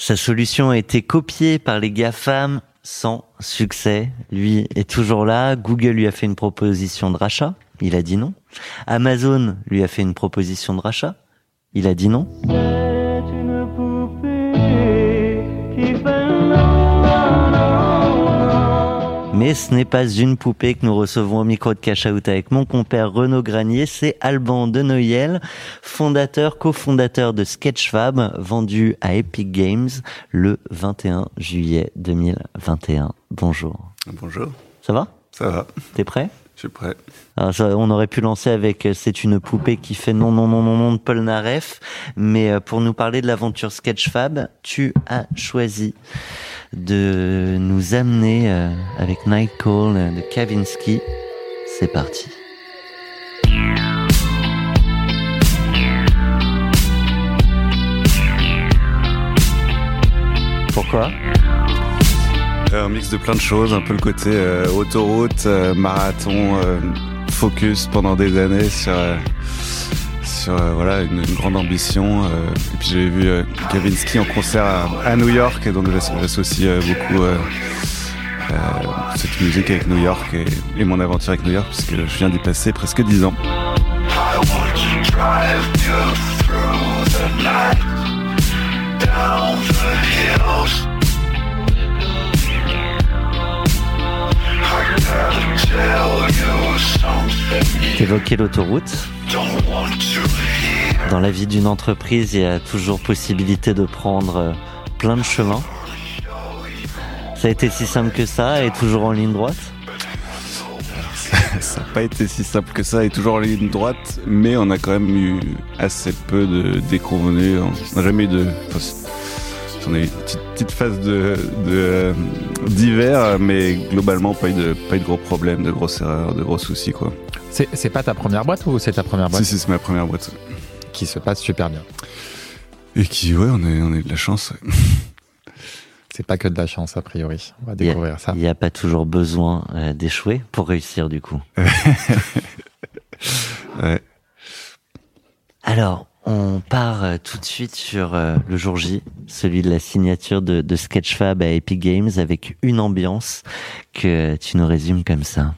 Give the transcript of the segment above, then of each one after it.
Sa solution a été copiée par les GAFAM sans succès. Lui est toujours là. Google lui a fait une proposition de rachat. Il a dit non. Amazon lui a fait une proposition de rachat. Il a dit non. Mais ce n'est pas une poupée que nous recevons au micro de Cash Out avec mon compère Renaud Granier, c'est Alban de Noël, fondateur, cofondateur de Sketchfab, vendu à Epic Games le 21 juillet 2021. Bonjour. Bonjour. Ça va? Ça va. T'es prêt? Je suis prêt. Alors, on aurait pu lancer avec euh, C'est une poupée qui fait non, non, non, non, non de Paul Naref. Mais euh, pour nous parler de l'aventure Sketchfab, tu as choisi de nous amener euh, avec Night Call de Kavinsky. C'est parti. Pourquoi? Un mix de plein de choses, un peu le côté euh, autoroute, euh, marathon, euh, focus pendant des années sur euh, sur euh, voilà une, grande ambition. euh, et puis j'avais vu euh, Kavinsky en concert à, New York et donc j'asso- j'associe euh, beaucoup euh, euh, cette musique avec New York et, mon aventure avec New York puisque je viens d'y passer presque dix ans. I T'évoquais l'autoroute. Dans la vie d'une entreprise, il y a toujours possibilité de prendre euh, plein de chemins. Ça a été si simple que ça et toujours en ligne droite? Ça n'a pas été si simple que ça et toujours en ligne droite, mais on a quand même eu assez peu de déconvenus. On n'a jamais eu de. On a eu une petite, petite phase de de- d'hiver, mais globalement pas eu de pas eu de gros problèmes, de grosses erreurs, de gros soucis quoi. C'est pas ta première boîte ou c'est ta première boîte Si si, c'est ma première boîte qui se passe super bien et qui ouais, on a on de la chance. ouais. C'est pas que de la chance a priori. On va a- découvrir ça. Il n'y a pas toujours besoin euh, d'échouer pour réussir du coup. Ouais. Alors, on part euh, tout de suite sur euh, le jour J, celui de la signature de, de Sketchfab à Epic Games avec une ambiance que tu nous résumes comme ça.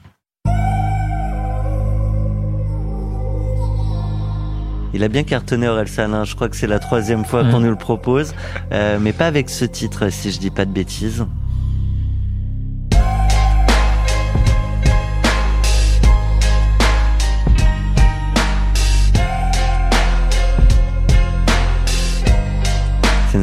Il a bien cartonné Aurel Salin, je crois que c'est la troisième fois qu'on nous le propose, euh, mais pas avec ce titre si je dis pas de bêtises.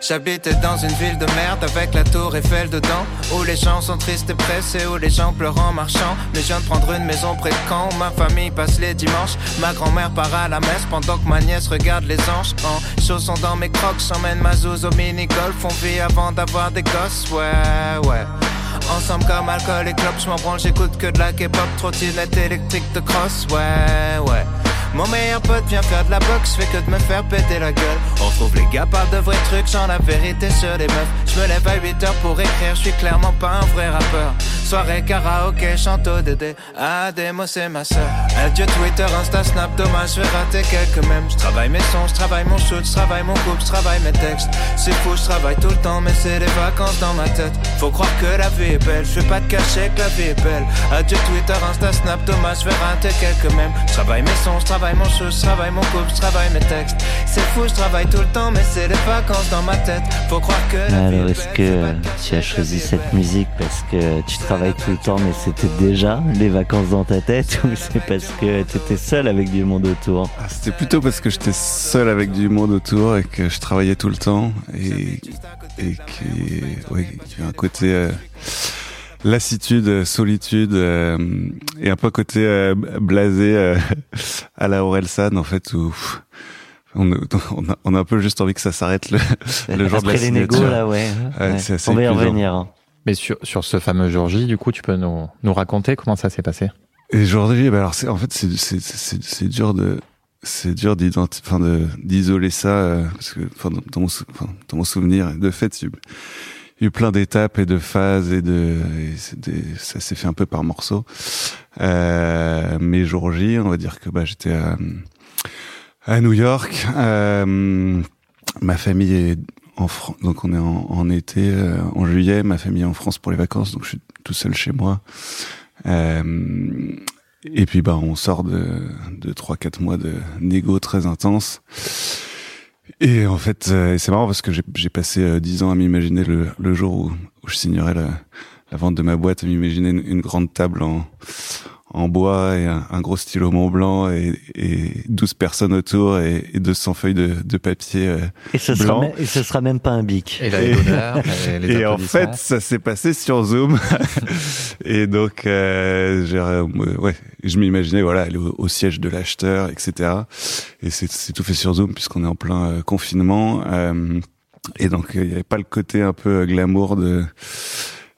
J'habitais dans une ville de merde avec la tour Eiffel dedans Où les gens sont tristes et pressés, où les gens pleurent en marchant. Mais je viens de prendre une maison près de Caen où ma famille passe les dimanches. Ma grand-mère part à la messe pendant que ma nièce regarde les anges. En chaussons dans mes crocs, j'emmène ma zouze au mini-golf. On vit avant d'avoir des gosses, ouais, ouais. Ensemble comme alcool et clope, je branle, j'écoute que de la K-pop Trottinette électrique de cross, ouais, ouais Mon meilleur pote vient faire de la boxe, fais que de me faire péter la gueule. On trouve les gars parlent de vrais trucs, j'en la vérité sur les meufs. Je me lève à 8 heures pour écrire, je suis clairement pas un vrai rappeur. Soirée karaoké, chante au Dédé. Ah, démo, c'est ma soeur. Adieu Twitter, Insta, Snap, dommage, je vais rater quelques mèmes. Je travaille mes sons, je travaille mon shoot, je travaille mon couple, je travaille mes textes. C'est fou, je travaille tout le temps, mais c'est des vacances dans ma tête. Faut croire que la vie est belle, je vais pas te cacher que la vie est belle. Adieu Twitter, Insta, Snap, dommage, je vais rater quelques mèmes. Je travaille mes sons, je travaille travaille mon show, je travaille mon couple, je travaille mes textes. C'est fou, je travaille tout le temps, mais c'est les vacances dans ma tête. Faut croire que. Alors, est est-ce que euh, tu as choisi cette musique parce que tu travailles tout le temps, mais c'était déjà les vacances dans ta tête, ou c'est parce que tu étais seul avec du monde autour? Ah, C'était plutôt parce que j'étais seul avec du monde autour et que je travaillais tout le temps et, et ouais, qu'il y a un côté euh, lassitude, euh, solitude euh, et un peu côté euh, blasé euh, à la Orelsan en fait où pff, on, on, a, on a un peu juste envie que ça s'arrête le, le jour de la Après les négos, signature. là, ouais. Ouais, Ouais. c'est assez On va y revenir. hein. Mais sur, sur ce fameux jour J, du coup, tu peux nous, nous raconter comment ça s'est passé? Et aujourd'hui, bah alors c'est en fait c'est c'est c'est c'est dur de c'est dur d'identi- enfin de d'isoler ça euh, parce que enfin dans, dans mon enfin, dans mon souvenir de fait eu- il y a eu plein d'étapes et de phases et de et des- ça s'est fait un peu par morceaux. Euh, mais jour J, on va dire que bah j'étais à à New York. Euh, ma famille est en France, donc on est en, été, euh, en juillet. Ma famille est en France pour les vacances, donc je suis tout seul chez moi. Euh, et puis bah on sort de de trois quatre mois de négo très intense. Et en fait, euh, c'est marrant parce que j'ai passé euh, dix ans à m'imaginer le, jour où, je signerais la, la vente de ma boîte, à m'imaginer une, une grande table en, en bois et un, un gros stylo Mont Blanc et, et 12 personnes autour et, et 200 feuilles de, de papier. euh, Et ce, sera Blanc. même, et ce sera même pas un bic. Et la Et- les en fait, ça s'est passé sur Zoom. et donc, euh, j'ai, euh, ouais, je m'imaginais, voilà, aller au, au siège de l'acheteur, etc. Et c'est, c'est tout fait sur Zoom puisqu'on est en plein euh, confinement. Euh, et donc, il n'y avait pas le côté un peu euh, glamour de,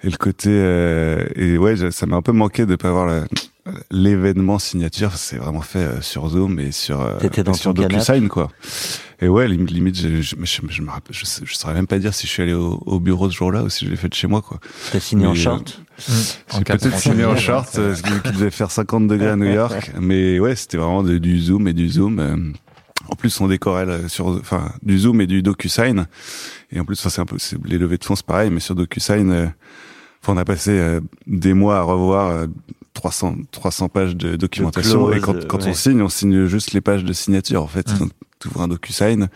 et le côté, euh, et ouais, ça m'a un peu manqué de pas avoir la- l'événement signature. C'est vraiment fait euh, sur Zoom et sur, euh, dans et sur. DocuSign, quoi. Et ouais, lim- limite, je, je, je, je me rappelle, je, je saurais même pas dire si je suis allé au, au bureau ce jour-là ou si je l'ai fait de chez moi, quoi. T'as signé en Mais, euh, short Mmh. En J'ai quatre peut-être signé en short, euh, qui devait faire 50 degrés à New York. Mais ouais, c'était vraiment de- du zoom et du zoom. euh, En plus, on décorait là, sur, enfin, du zoom et du DocuSign. Et en plus, enfin, c'est un peu, c'est- les levées de fonds, c'est pareil, mais sur DocuSign, euh, enfin, on a passé euh, des mois à revoir euh, 300, 300 pages de documentation. et quand, quand ouais. on signe, on signe juste les pages de signature, en fait. Donc, tu ouvres un DocuSign.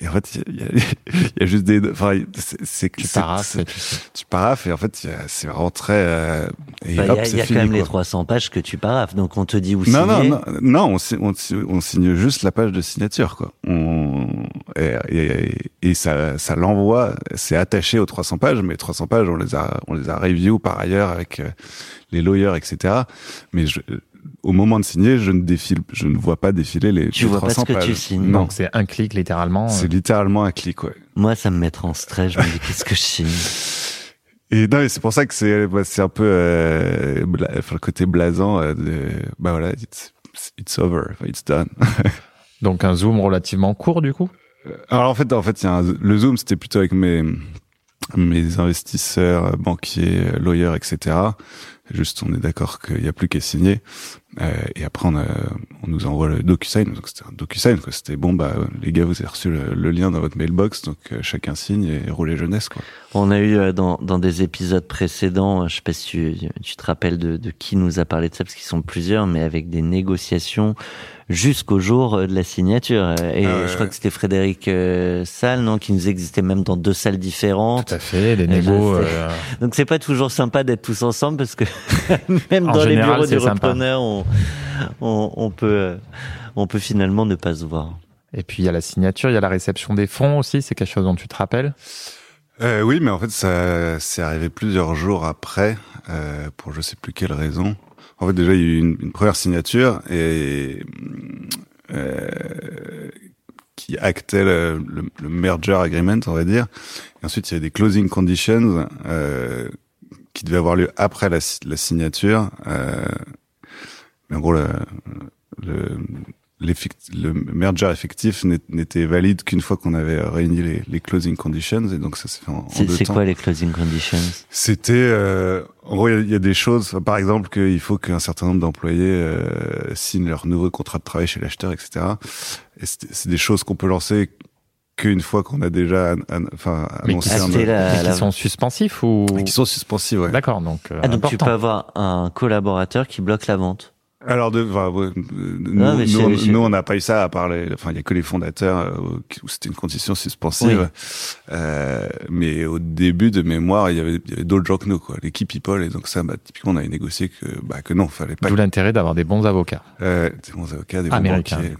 Et en fait, il y y y a juste des, enfin, c'est, Tu paraphes et tu sais. tu paraffes et en fait, c'est vraiment très, euh, et Bah, hop, y a, y quand même les quoi. 300 pages que tu paraffes. Donc on te dit où Non, non, signer. non, non, on, on, on signe juste la page de signature, quoi. On, et, et, et ça, ça l'envoie, c'est attaché aux 300 pages, mais 300 pages, on les a, on les a review par ailleurs avec euh, les lawyers, etc. Mais je, au moment de signer, je ne défile, je ne vois pas défiler les, Tu les vois pas 300 ce que pages. tu signes. Non, Donc c'est un clic littéralement. c'est euh, littéralement un clic, ouais. Moi, ça me mettra en stress. Je me dis, qu'est-ce que je signe? Et non, et c'est pour ça que c'est bah, c'est un peu euh, bla- le côté blasant euh, de bah voilà, it's, it's over, it's done. Donc un zoom relativement court du coup? Alors en fait, en fait, il y a un- le zoom, c'était plutôt avec mes mes investisseurs, euh, banquiers, euh, lawyers, etc. Juste, on est d'accord qu'il n'y a plus qu'à signer. Euh, et après, on, a, on nous envoie le DocuSign. Donc c'était un DocuSign, quoi. C'était bon, bah les gars, vous avez reçu le, le lien dans votre mailbox, donc euh, chacun signe et roulez jeunesse, quoi. On a eu euh, dans, dans des épisodes précédents, je sais pas si tu, tu te rappelles de, de qui nous a parlé de ça, parce qu'ils sont plusieurs, mais avec des négociations jusqu'au jour de la signature. Et Ah je crois que c'était Frédéric euh, Salle, non, qui nous existait même dans deux salles différentes. Tout à fait. Les Et négos. euh, Donc c'est pas toujours sympa d'être tous ensemble parce que même En dans les bureaux du repreneur, on, on, on peut euh, on peut finalement ne pas se voir. Et puis il y a la signature, il y a la réception des fonds aussi. C'est quelque chose dont tu te rappelles? Euh, oui, mais en fait, ça c'est arrivé plusieurs jours après, euh, pour je sais plus quelle raison. En fait, déjà, il y a eu une, une première signature et euh, qui actait le, le, le merger agreement, on va dire. Et ensuite, il y a des closing conditions euh, qui devaient avoir lieu après la signature. Mais en gros, le, le, le merger effectif n'était valide qu'une fois qu'on avait réuni les, les closing conditions et donc ça s'est fait en, en C'est deux c'est temps. quoi les closing conditions? C'était, euh, en gros, il y a- il y, a des choses, par exemple, qu'il faut qu'un certain nombre d'employés euh, signent leur nouveau contrat de travail chez l'acheteur, etc. Et c'est c'est des choses qu'on peut lancer qu'une fois qu'on a déjà, enfin, Mais annoncé qui- un, Acheter la- Mais qui la- sont suspensifs ou et qui sont suspensives, ouais. D'accord. Donc, euh, Ah, donc tu important. peux avoir un collaborateur qui bloque la vente. Alors, de, enfin, ouais, euh, nous, Non, nous, nous, on n'a pas eu ça à part les, enfin, il y a que les fondateurs euh, où c'était une condition suspensive. Euh, mais au début de mémoire, il y avait, il y avait d'autres gens que nous, quoi, l'équipe People. Et donc ça, bah, typiquement, on avait négocié que, bah, que non, fallait pas. D'où l'intérêt d'avoir des bons avocats. Euh, des bons avocats, des bons Américains. banquiers.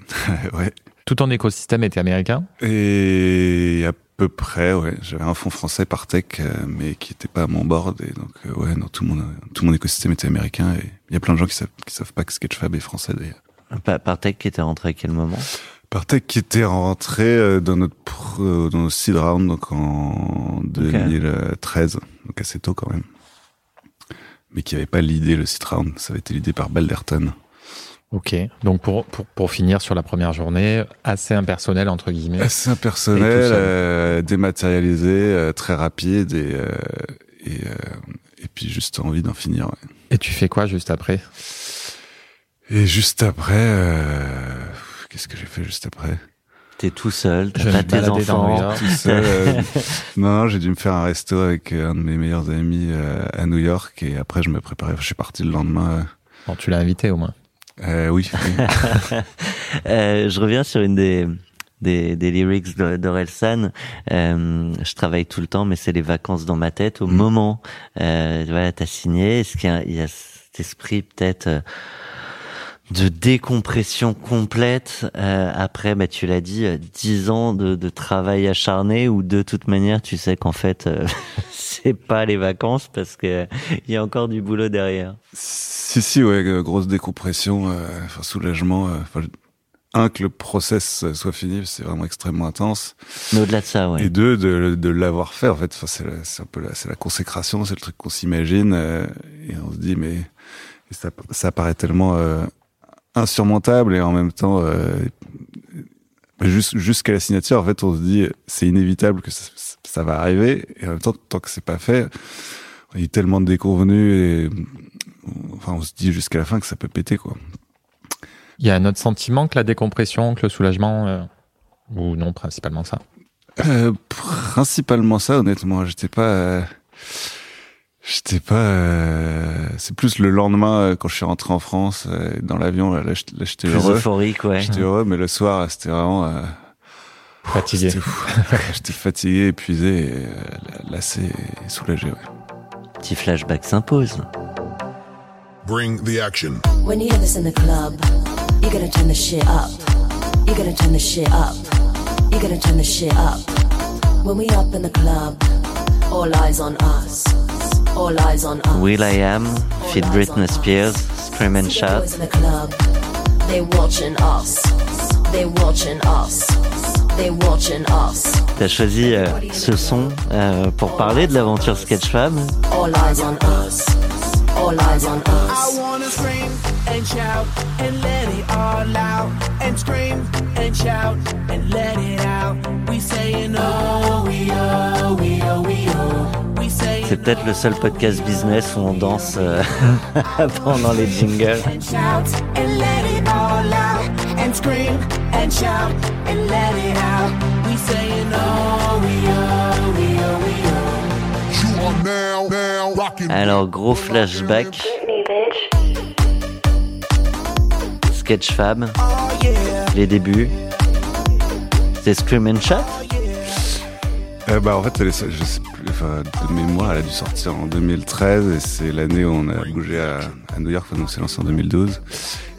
ouais. Tout ton écosystème était américain. Et à peu près, ouais. J'avais un fonds français par tech, euh, mais qui était pas à mon board. Et donc, ouais, non, tout mon, tout mon écosystème était américain. Et il y a plein de gens qui savent, qui savent pas que Sketchfab est français, d'ailleurs. Pa- Partech qui était rentré à quel moment? Partech qui était rentré euh, dans notre euh, dans notre seed round donc en 2013 donc assez tôt quand même. Mais qui avait pas l'idée le seed round. Ça avait été l'idée par Balderton. Ok. Donc pour, pour, pour finir sur la première journée, assez impersonnel entre guillemets. assez impersonnel euh, dématérialisé euh, très rapide et euh, et, euh, et puis juste envie d'en finir ouais. Et tu fais quoi juste après? Et juste après euh, qu'est-ce que j'ai fait juste après? T'es tout seul, t'as pas tes baladais dans New enfants. York. tout seul. euh, non, j'ai dû me faire un resto avec euh, un de mes meilleurs amis euh, à New York et après je me préparais. Je suis parti le lendemain. Bon, tu l'as invité au moins. Oui. oui. Euh, je reviens sur une des des, des lyrics d'Orelsan. Euh, je travaille tout le temps, mais c'est les vacances dans ma tête. Au Mm. moment, euh, voilà, t'as signé. Est-ce qu'il y y a cet esprit peut-être euh, de décompression complète euh, après, bah, tu l'as dit, euh, dix ans de, de travail acharné où de toute manière, tu sais qu'en fait, euh, c'est pas les vacances parce que il y a encore du boulot derrière. si si ouais, euh, grosse décompression, euh, enfin soulagement. euh, enfin, un que le process soit fini, c'est vraiment extrêmement intense. Mais au-delà de ça, ouais. Et deux, de, de l'avoir fait, en fait, enfin, c'est un peu la, c'est la consécration, c'est le truc qu'on s'imagine, euh, et on se dit, mais ça, ça paraît tellement euh, insurmontable, et en même temps, euh, jus- jusqu'à la signature, en fait, on se dit, c'est inévitable que ça, ça va arriver, et en même temps, tant que c'est pas fait, il y a tellement de déconvenus, et enfin, on se dit jusqu'à la fin que ça peut péter, quoi. Il y a un autre sentiment que la décompression, que le soulagement euh, Ou non, principalement ça? Euh, principalement ça, honnêtement. J'étais pas. euh, J'étais pas. euh, C'est plus le lendemain quand je suis rentré en France dans l'avion. Là, là, j'étais heureux. euphorique, ouais. J'étais heureux, mais le soir, c'était vraiment. Fatigué. J'étais fatigué, épuisé, lassé et soulagé. Ouais. Petit flashback s'impose. Bring the action. When you hear this in the club, you're gonna turn the shit up. You're gonna turn the shit up. You're gonna turn the shit up. When we up in the club, all eyes on us. All eyes on us. Will I Am, eyes Britney. Spears, Scream and Shout. boys in the club, they watching us. They watching us. They watching us. T'as choisi euh, ce son euh, pour parler de l'aventure Sketchfab. All eyes on us. All eyes on us. I wanna scream and shout and let it all out. And scream and shout and let it out. We saying oh, we oh, we oh, we oh. We saying C'est peut-être le seul podcast business où on danse euh, pendant les jingles. oh, oh, oh, oh. Alors, gros flashback. Sketchfab, les débuts. C'est Scream and Shout Euh, bah, en fait, elle est- je sais plus, de mémoire, elle a dû sortir en 2013 et c'est l'année où on a bougé à, New York, enfin, donc c'est lancé en 2012.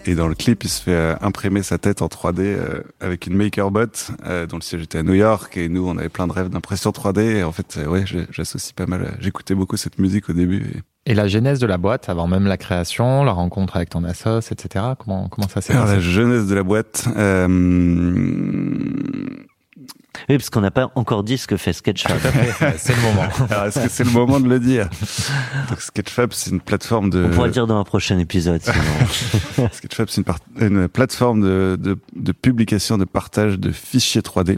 Et dans le clip, il se fait euh, imprimer sa tête en 3D euh, avec une MakerBot euh, dont le siège était à New York et nous, on avait plein de rêves d'impression 3D et en fait, euh, ouais, j'associe pas mal. euh, J'écoutais beaucoup cette musique au début. et- Et la genèse de la boîte, avant même la création, la rencontre avec ton assos, etc. Comment, comment ça s'est Alors, la passé? jeunesse de la boîte. Euh... Oui, parce qu'on n'a pas encore dit ce que fait Sketchfab. C'est le moment. Alors, est-ce que c'est le moment de le dire Donc, Sketchfab, c'est une plateforme de. On pourra le dire dans un prochain épisode. sinon. Sketchfab, c'est une, plateforme de, de, de publication, de partage de fichiers 3D.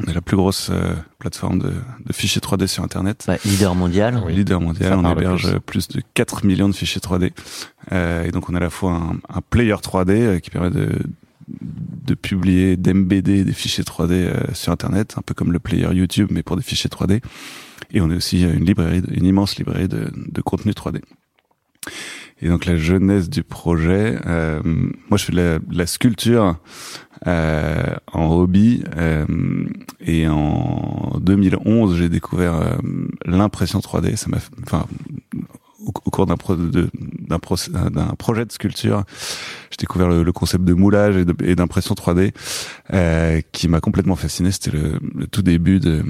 On est la plus grosse euh, plateforme de, de fichiers 3D sur Internet. Bah, leader mondial. Oui. Leader mondial, ça on héberge plus. plus. de 4 millions de fichiers 3D. Euh, et donc on a à la fois un, un player 3D euh, qui permet de, de publier, d'embedder des fichiers 3D euh, sur Internet, un peu comme le player YouTube, mais pour des fichiers 3D. Et on est aussi une librairie, une immense librairie de, de contenu 3D. Et donc la jeunesse du projet, euh, moi je fais de la, la sculpture euh, en hobby euh, et en 2011 j'ai découvert euh, l'impression 3D. Ça m'a, enfin, au, au cours d'un pro, projet de sculpture, j'ai découvert le, le concept de moulage et d'impression 3D euh, qui m'a complètement fasciné. C'était le, le tout début de,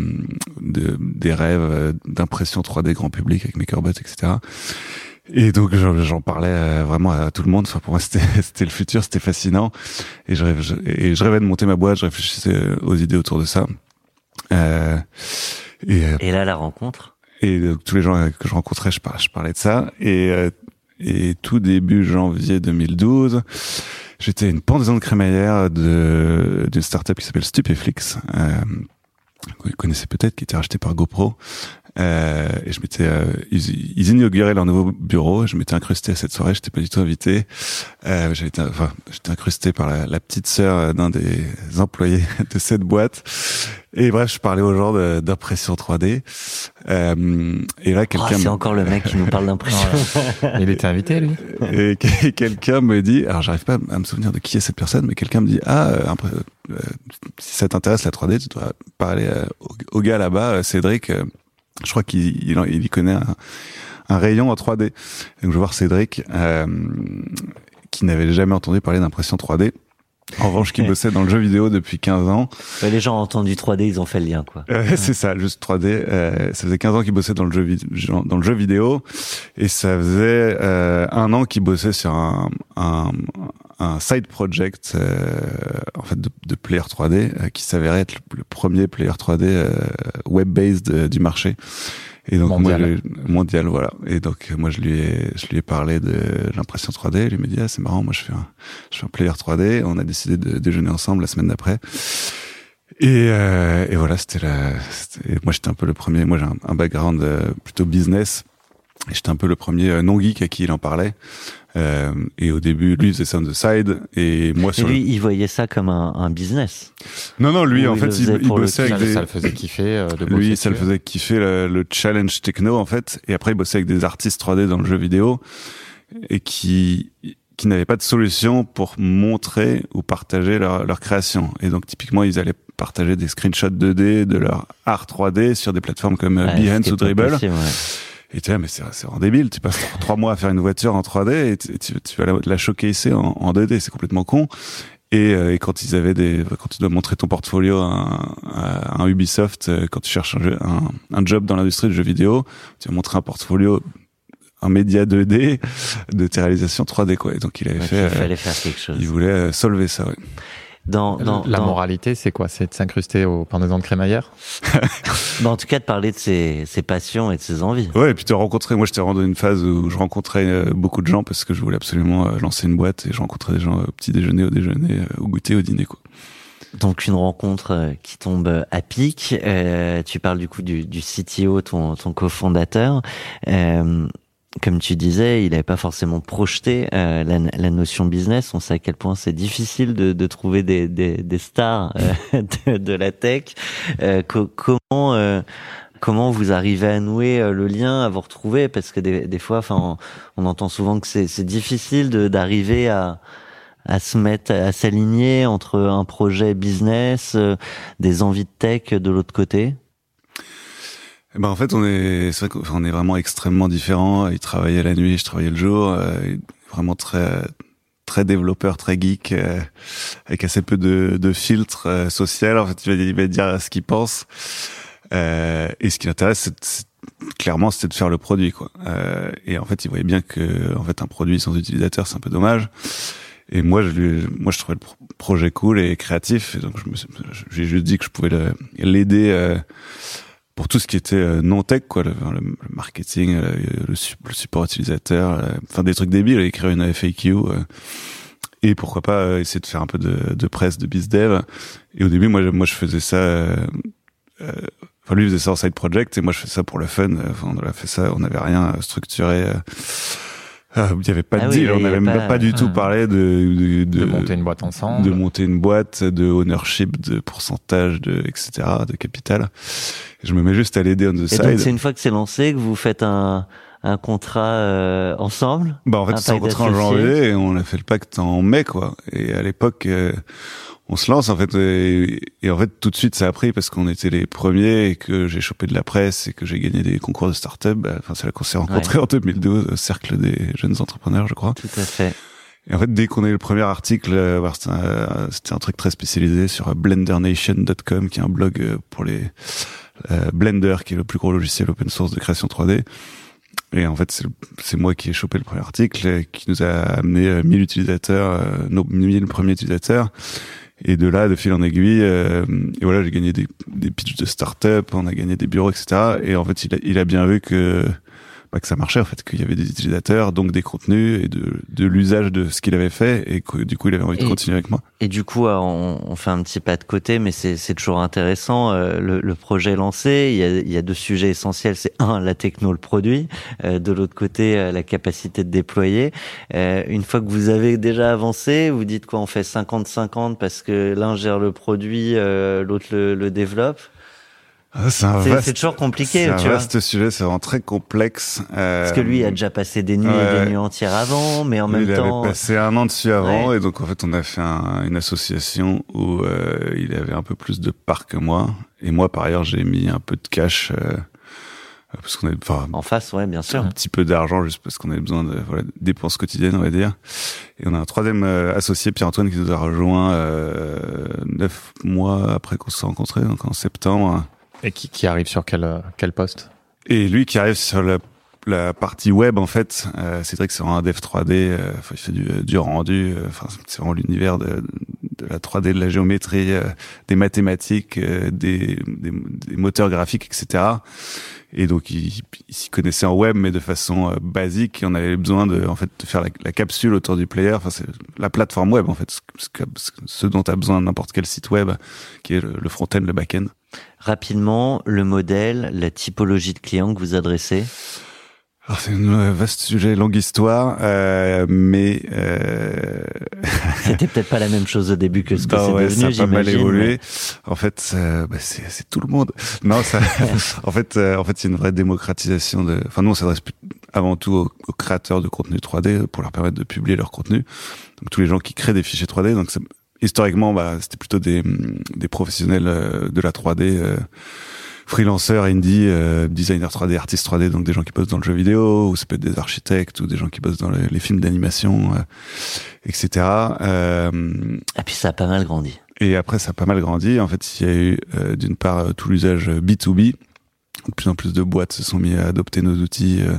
de des rêves euh, d'impression 3D grand public avec MakerBot, etc. Et donc j'en parlais euh, vraiment à tout le monde. Enfin pour moi c'était le futur, c'était fascinant. Et je rêve je- et je rêvais de monter ma boîte. Je réfléchissais aux idées autour de ça. Euh, et euh, Et là, la rencontre? Et euh, tous les gens euh, que je rencontrais, je parlais, je parlais de ça. Et, euh, et tout début janvier 2012, j'étais une pendaison de crémaillère d'une startup qui s'appelle Stupéflix. Euh, que vous connaissez peut-être, qui était racheté par GoPro. Euh, et je m'étais, euh, ils, ils inauguraient leur nouveau bureau. Je m'étais incrusté à cette soirée. J'étais pas du tout invité. Euh, j'avais été, enfin, j'étais incrusté par la, la petite sœur d'un des employés de cette boîte. Et bref, je parlais aux gens de- d'impression 3D. Euh, et là, Oh, quelqu'un, c'est me- encore le mec qui nous parle d'impression. Il était invité, lui et que- quelqu'un me dit, alors j'arrive pas à me souvenir de qui est cette personne, mais quelqu'un me dit, ah, euh, euh, si ça t'intéresse la 3D, tu dois parler euh, au, au gars là-bas, euh, Cédric. Je crois qu'il il, il y connaît un, un rayon en 3D. Donc je vais voir Cédric, euh, qui n'avait jamais entendu parler d'impression 3D. En revanche, qui bossait dans le jeu vidéo depuis 15 ans. Ouais, les gens ont entendu 3D, ils ont fait le lien, quoi. Euh, c'est ça, juste 3D. Euh, ça faisait 15 ans qu'il bossait dans le jeu dans le jeu vidéo et ça faisait euh, un an qu'il bossait sur un, un, un side project euh, en fait de, de player 3D euh, qui s'avérait être le, le premier player 3D euh, web based euh, du marché. Et donc Mondial. moi, je- mondial, voilà. Et donc moi je lui ai je lui ai parlé de l'impression 3D. Il m'a dit ah c'est marrant, moi je fais un je fais un player 3D. On a décidé de déjeuner ensemble la semaine d'après. Et, euh, et voilà, c'était la. c'était- Moi, j'étais un peu le premier. Moi, j'ai un, un background euh, plutôt business. Et j'étais un peu le premier non geek à qui il en parlait. Euh, et au début, lui il faisait ça on the side, et moi Et sur lui, il voyait ça comme un, un business. Non, non, lui Ou en il fait, il, le bossait ça, avec des. ça le faisait kiffer euh, de Lui, ça le dessus. faisait kiffer le, le challenge techno en fait, et après il bossait avec des artistes 3D dans le jeu vidéo et qui qui n'avaient pas de solution pour montrer ou partager leur, leur création. Et donc typiquement, ils allaient partager des screenshots 2D de leur art 3D sur des plateformes comme euh, Ouais, Behance ou Dribble. possible, ouais. Et tu sais, mais c'est vraiment débile. Tu passes trois mois à faire une voiture en 3D et tu, tu- tu vas la, la showcaser en, en 2D. C'est complètement con. Et, euh, et quand ils avaient des, quand tu dois montrer ton portfolio à un, à un Ubisoft, euh, quand tu cherches un, jeu- un, un job dans l'industrie du jeu vidéo, tu vas montrer un portfolio, un média 2D de tes réalisations 3D quoi. Et donc il avait fait, il euh, fallait faire quelque chose. il voulait solver ça. Ouais. Dans, dans, La dans- moralité, c'est quoi? C'est de s'incruster au pendaison de crémaillère? En tout cas, de parler de ses, ses passions et de ses envies. Ouais, et puis te rencontrer. Moi, j'étais rendu dans une phase où je rencontrais euh, beaucoup de gens parce que je voulais absolument euh, lancer une boîte et je rencontrais des gens au petit déjeuner, au déjeuner, euh, au goûter, au dîner quoi. Donc une rencontre euh, qui tombe à pic. Euh, tu parles du coup du, du CTO, ton, ton cofondateur. Euh, comme tu disais, il n'avait pas forcément projeté euh, la, la notion business. On sait à quel point c'est difficile de, de trouver des, des, des stars euh, de, de la tech. Euh, co- comment euh, comment vous arrivez à nouer euh, le lien, à vous retrouver? Parce que des, des fois, enfin, on, entend souvent que c'est difficile d'arriver à à se mettre, à s'aligner entre un projet business, euh, des envies de tech de l'autre côté. Eh ben en fait, on est, c'est vrai qu'on est vraiment extrêmement différents. Il travaillait la nuit, je travaillais le jour. Euh, est vraiment très, très développeur, très geek, euh, avec assez peu de, de filtres euh. En fait, il va, il va dire ce qu'il pense. Euh, et ce qui l'intéresse, c'est, clairement, c'était de faire le produit, quoi. Euh, et en fait, il voyait bien que, en fait, un produit sans utilisateur, c'est un peu dommage. Et moi, je lui, moi, je trouvais le pro- projet cool et créatif. Et donc, je me j'ai juste dit que je pouvais l'aider. Pour tout ce qui était euh, non tech quoi le, marketing euh, le, su- le support utilisateur euh, enfin des trucs débiles écrire une FAQ et pourquoi pas essayer de faire un peu de, presse de bizdev et au début moi moi je faisais ça euh, enfin lui faisait ça en side project et moi je faisais ça pour le fun enfin on a fait ça on n'avait rien structuré il y avait pas Ah de deal on n'avait avait même pas- pas, du tout Hmm. parlé de de, de, monter une boîte ensemble. de monter une boîte, de ownership, de pourcentage, de etc., de capital. Je me mets juste à l'aider on the Et donc c'est side. une fois que c'est lancé que vous faites un, un contrat euh, ensemble Bah en fait, Un s'est pacte rencontrés en janvier et on a fait le pacte en mai, quoi. Et à l'époque, euh, on se lance en fait, et, et en fait tout de suite ça a pris parce qu'on était les premiers et que j'ai chopé de la presse et que j'ai gagné des concours de start-up. Bah, Enfin, c'est là qu'on s'est rencontrés en 2012, au cercle des jeunes entrepreneurs, je crois. Tout à fait. Et en fait, dès qu'on a eu le premier article, euh, bah, c'était un, un truc très spécialisé sur euh, blendernation.com, qui est un blog euh, pour les euh, Blender, qui est le plus gros logiciel open source de création 3D. Et en fait, c'est moi qui ai chopé le premier article, euh, qui nous a amené euh, 1000 utilisateurs, euh, nos 1000 premiers utilisateurs. Et de là, de fil en aiguille, euh, et voilà, j'ai gagné des, des pitchs de start-up, on a gagné des bureaux, etc. Et en fait, il a, il a bien vu que bah, que ça marchait en fait, qu'il y avait des utilisateurs, donc des contenus et de, de l'usage de ce qu'il avait fait et que du coup il avait envie de continuer avec moi. Et du coup, on, on fait un petit pas de côté, mais c'est c'est toujours intéressant. euh, Le, le projet lancé, il y, a, il y a deux sujets essentiels. C'est un, la techno, le produit. euh, de l'autre côté, euh, la capacité de déployer. Une fois que vous avez déjà avancé, vous dites quoi On fait 50-50 parce que l'un gère le produit, l'autre le, le développe. Ah, c'est toujours compliqué, c'est un tu vois. vaste sujet, c'est vraiment très complexe. euh, Parce que lui a déjà passé des nuits et des nuits entières avant, mais en même il temps. avait passé un an dessus avant Ouais. et donc en fait on a fait un- une association où euh, il avait un peu plus de parts que moi et moi par ailleurs j'ai mis un peu de cash euh, parce qu'on enfin En face, ouais, bien sûr. un petit peu d'argent juste parce qu'on avait besoin de voilà, dépenses quotidiennes on va dire et on a un troisième euh, associé Pierre-Antoine qui nous a rejoint euh, neuf mois après qu'on s'est rencontrés donc en septembre Et qui, qui arrive sur quel, euh, quel poste? Et lui qui arrive sur la, la partie web en fait, euh, Cédric c'est vraiment un dev 3D, euh, il fait du, du rendu, euh, enfin c'est vraiment l'univers de, de la 3D, de la géométrie, euh, des mathématiques, euh, des, des, des moteurs graphiques, etc. Et donc il, il s'y connaissait en web mais de façon euh, basique et on avait besoin de en fait de faire la, la capsule autour du player, enfin c'est la plateforme web en fait, ce, que- ce dont a besoin n'importe quel site web qui est le, le front-end, le back-end. Rapidement, le modèle, la typologie de clients que vous adressez? C'est un vaste sujet, longue histoire, euh, mais euh... C'était peut-être pas la même chose au début que ce que c'est ouais, devenu, ça a pas mal évolué. En fait, euh, bah, c'est tout le monde. Non, ça, en fait, euh, en fait, c'est une vraie démocratisation de. Enfin, nous, on s'adresse avant tout aux, aux créateurs de contenu 3D pour leur permettre de publier leur contenu. Donc tous les gens qui créent des fichiers 3D. Donc historiquement, bah, c'était plutôt des des professionnels euh, de la 3D. euh, freelanceurs, indie, euh, designers 3D, artistes 3D, donc des gens qui bossent dans le jeu vidéo, ou ça peut être des architectes, ou des gens qui bossent dans les, les films d'animation, euh, etc. Euh, Et puis ça a pas mal grandi. et après, ça a pas mal grandi. En fait, il y a eu euh, d'une part tout l'usage euh, B2B. De plus en plus de boîtes se sont mis à adopter nos outils euh,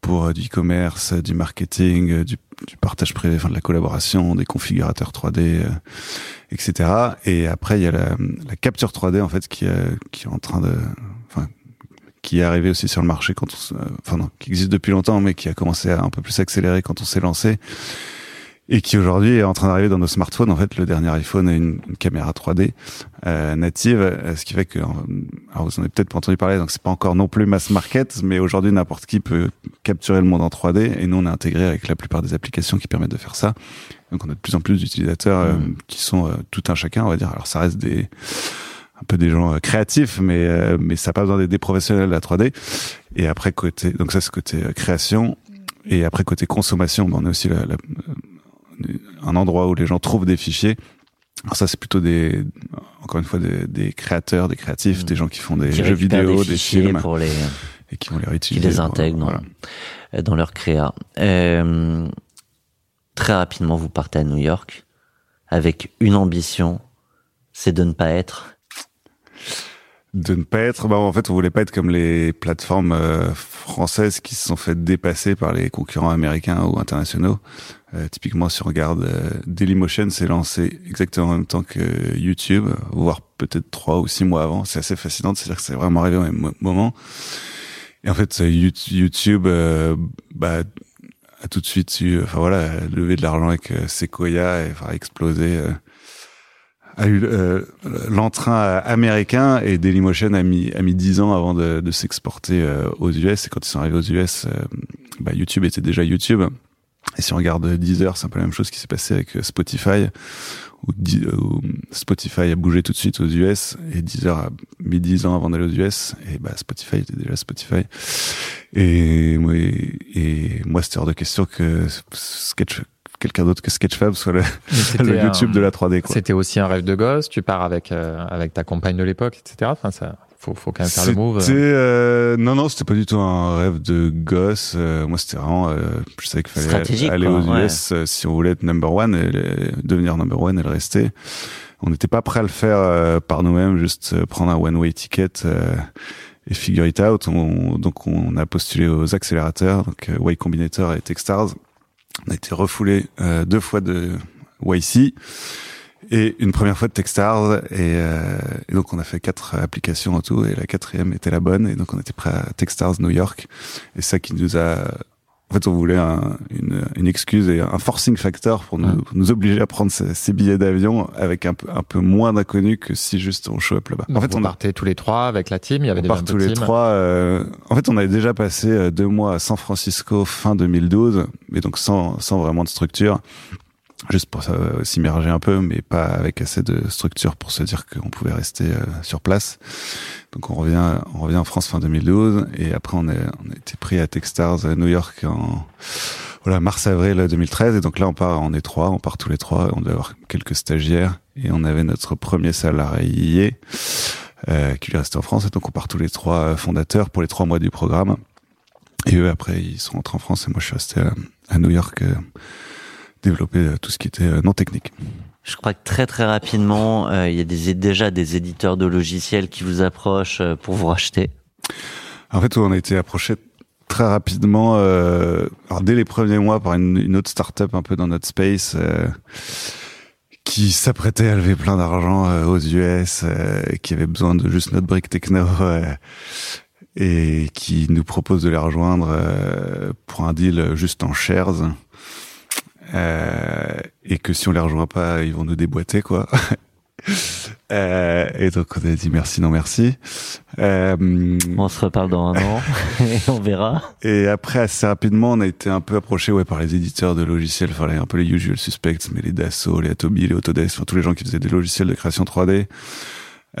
pour euh, du e-commerce, euh, du marketing, euh, du, partage privé, enfin de la collaboration, des configurateurs 3D, euh, etc. Et après, il y a la, la capture 3D en fait qui, euh, qui est en train de, enfin, qui est arrivé aussi sur le marché quand on, euh, enfin non, qui existe depuis longtemps, mais qui a commencé à un peu plus accélérer quand on s'est lancé et qui aujourd'hui est en train d'arriver dans nos smartphones. En fait, le dernier iPhone a une, une caméra 3D euh, native, euh, ce qui fait que, euh, alors vous en avez peut-être pas entendu parler, donc c'est pas encore non plus mass market, mais aujourd'hui n'importe qui peut capturer le monde en 3D et nous on est intégré avec la plupart des applications qui permettent de faire ça. Donc on a de plus en plus d'utilisateurs euh, Mm. qui sont euh, tout un chacun, on va dire. Alors ça reste des un peu des gens euh, créatifs, mais euh, mais ça n'a pas besoin d'être des professionnels de la 3D. Et après côté, donc ça c'est côté création. Et après côté consommation, ben, on a aussi la, la- un endroit où les gens trouvent des fichiers. Alors ça c'est plutôt des encore une fois des, des créateurs, des créatifs, Mm. des gens qui font des qui jeux vidéo, des des, films pour les et qui vont les qui réutiliser. les pour- intègrent dans, voilà. dans leur créa. Euh, très rapidement, vous partez à New York avec une ambition, c'est de ne pas être. de ne pas être bah en fait on voulait pas être comme les plateformes euh, françaises qui se sont fait dépasser par les concurrents américains ou internationaux Euh, typiquement si on regarde euh, Dailymotion s'est lancé exactement en même temps que YouTube voire peut-être trois ou six mois avant. C'est assez fascinant c'est à dire que c'est vraiment arrivé au même mo- moment. Et en fait euh, You- YouTube euh, bah a tout de suite eu enfin voilà levé de l'argent avec euh, Sequoia et enfin explosé euh, a eu l'entrain américain. Et Dailymotion a mis a mis dix ans avant de, de s'exporter aux US et quand ils sont arrivés aux US bah, YouTube était déjà YouTube Et si on regarde Deezer, c'est un peu la même chose qui s'est passé avec Spotify, où, Spotify a bougé tout de suite aux US et Deezer a mis 10 ans avant d'aller aux US. Et bah, Spotify était déjà Spotify. Et, moi- et moi, c'était hors de question que Sketch, quelqu'un d'autre que Sketchfab soit le, le un- YouTube de la 3D. Quoi. C'était aussi un rêve de gosse. Tu pars avec euh, avec ta compagne de l'époque, etc. Enfin, ça, faut faut quand même faire le move. Euh, non non c'était pas du tout un rêve de gosse. Euh, moi c'était vraiment euh, je savais qu'il fallait Stratégique, aller quoi, aux ouais. US euh, si on voulait être number one et le- devenir number one et le rester. On n'était pas prêt à le faire euh, par nous-mêmes juste prendre un one way ticket euh, et figure it out. On- donc on a postulé aux accélérateurs. Donc Y Combinator et Techstars. On a été refoulé euh, deux fois de YC et une première fois de Techstars et, euh, et donc on a fait quatre applications en tout et la quatrième était la bonne et donc on était prêt à Techstars New York et ça qui nous a en fait on voulait un- une, une excuse et un forcing factor pour nous, pour nous obliger à prendre ces, ces billets d'avion avec un peu un peu moins d'inconnus que si juste on up là-bas. En fait on a partez tous les trois avec la team. Il y avait on des part tous de les team. trois. euh, en fait, on avait déjà passé euh, deux mois à San Francisco fin 2012, mais donc sans, sans vraiment de structure, juste pour euh, s'immerger un peu, mais pas avec assez de structure pour se dire qu'on pouvait rester euh, sur place. Donc on revient, on revient en France fin 2012, et après on, est, on a été pris à Techstars à New York en voilà mars-avril 2013, et donc là on part, on est trois, on part tous les trois, on devait avoir quelques stagiaires, et on avait notre premier salarié euh, qui lui restait en France. Et donc on part tous les trois euh, fondateurs pour les trois mois du programme. Et eux après ils sont rentrés en France et moi je suis resté à, à New York euh, développer euh, tout ce qui était euh, non technique. Je crois que très très rapidement, euh, il y a des, déjà des éditeurs de logiciels qui vous approchent pour vous racheter. En fait on a été approché très rapidement, euh, alors dès les premiers mois par une, une autre startup un peu dans notre space. euh, qui s'apprêtait à lever plein d'argent euh, aux US, qui avait besoin de juste notre brique techno et qui nous propose de les rejoindre pour un deal juste en shares. Euh, et que si on les rejoint pas, ils vont nous déboîter quoi. Euh, et donc on a dit merci non merci. Euh, On se reparle dans un an et on verra. et après, assez rapidement, on a été un peu approché ouais, par les éditeurs de logiciels, enfin, un peu les usual suspects, mais les Dassault, les Atobi, les Autodesk, enfin, tous les gens qui faisaient des logiciels de création 3D,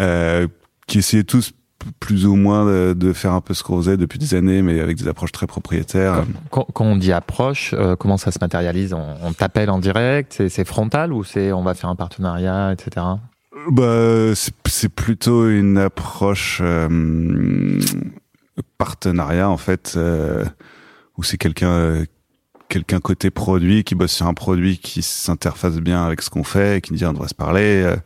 euh, qui essayaient tous plus ou moins de, de faire un peu ce qu'on faisait depuis des années, mais avec des approches très propriétaires. Quand, quand on dit approche, euh, comment ça se matérialise On, on t'appelle en direct? C'est c'est frontal ou c'est on va faire un partenariat, etc. Bah, c'est c'est plutôt une approche euh, partenariat en fait, euh, où c'est quelqu'un quelqu'un côté produit qui bosse sur un produit qui s'interface bien avec ce qu'on fait, et qui dit on devrait se parler, euh,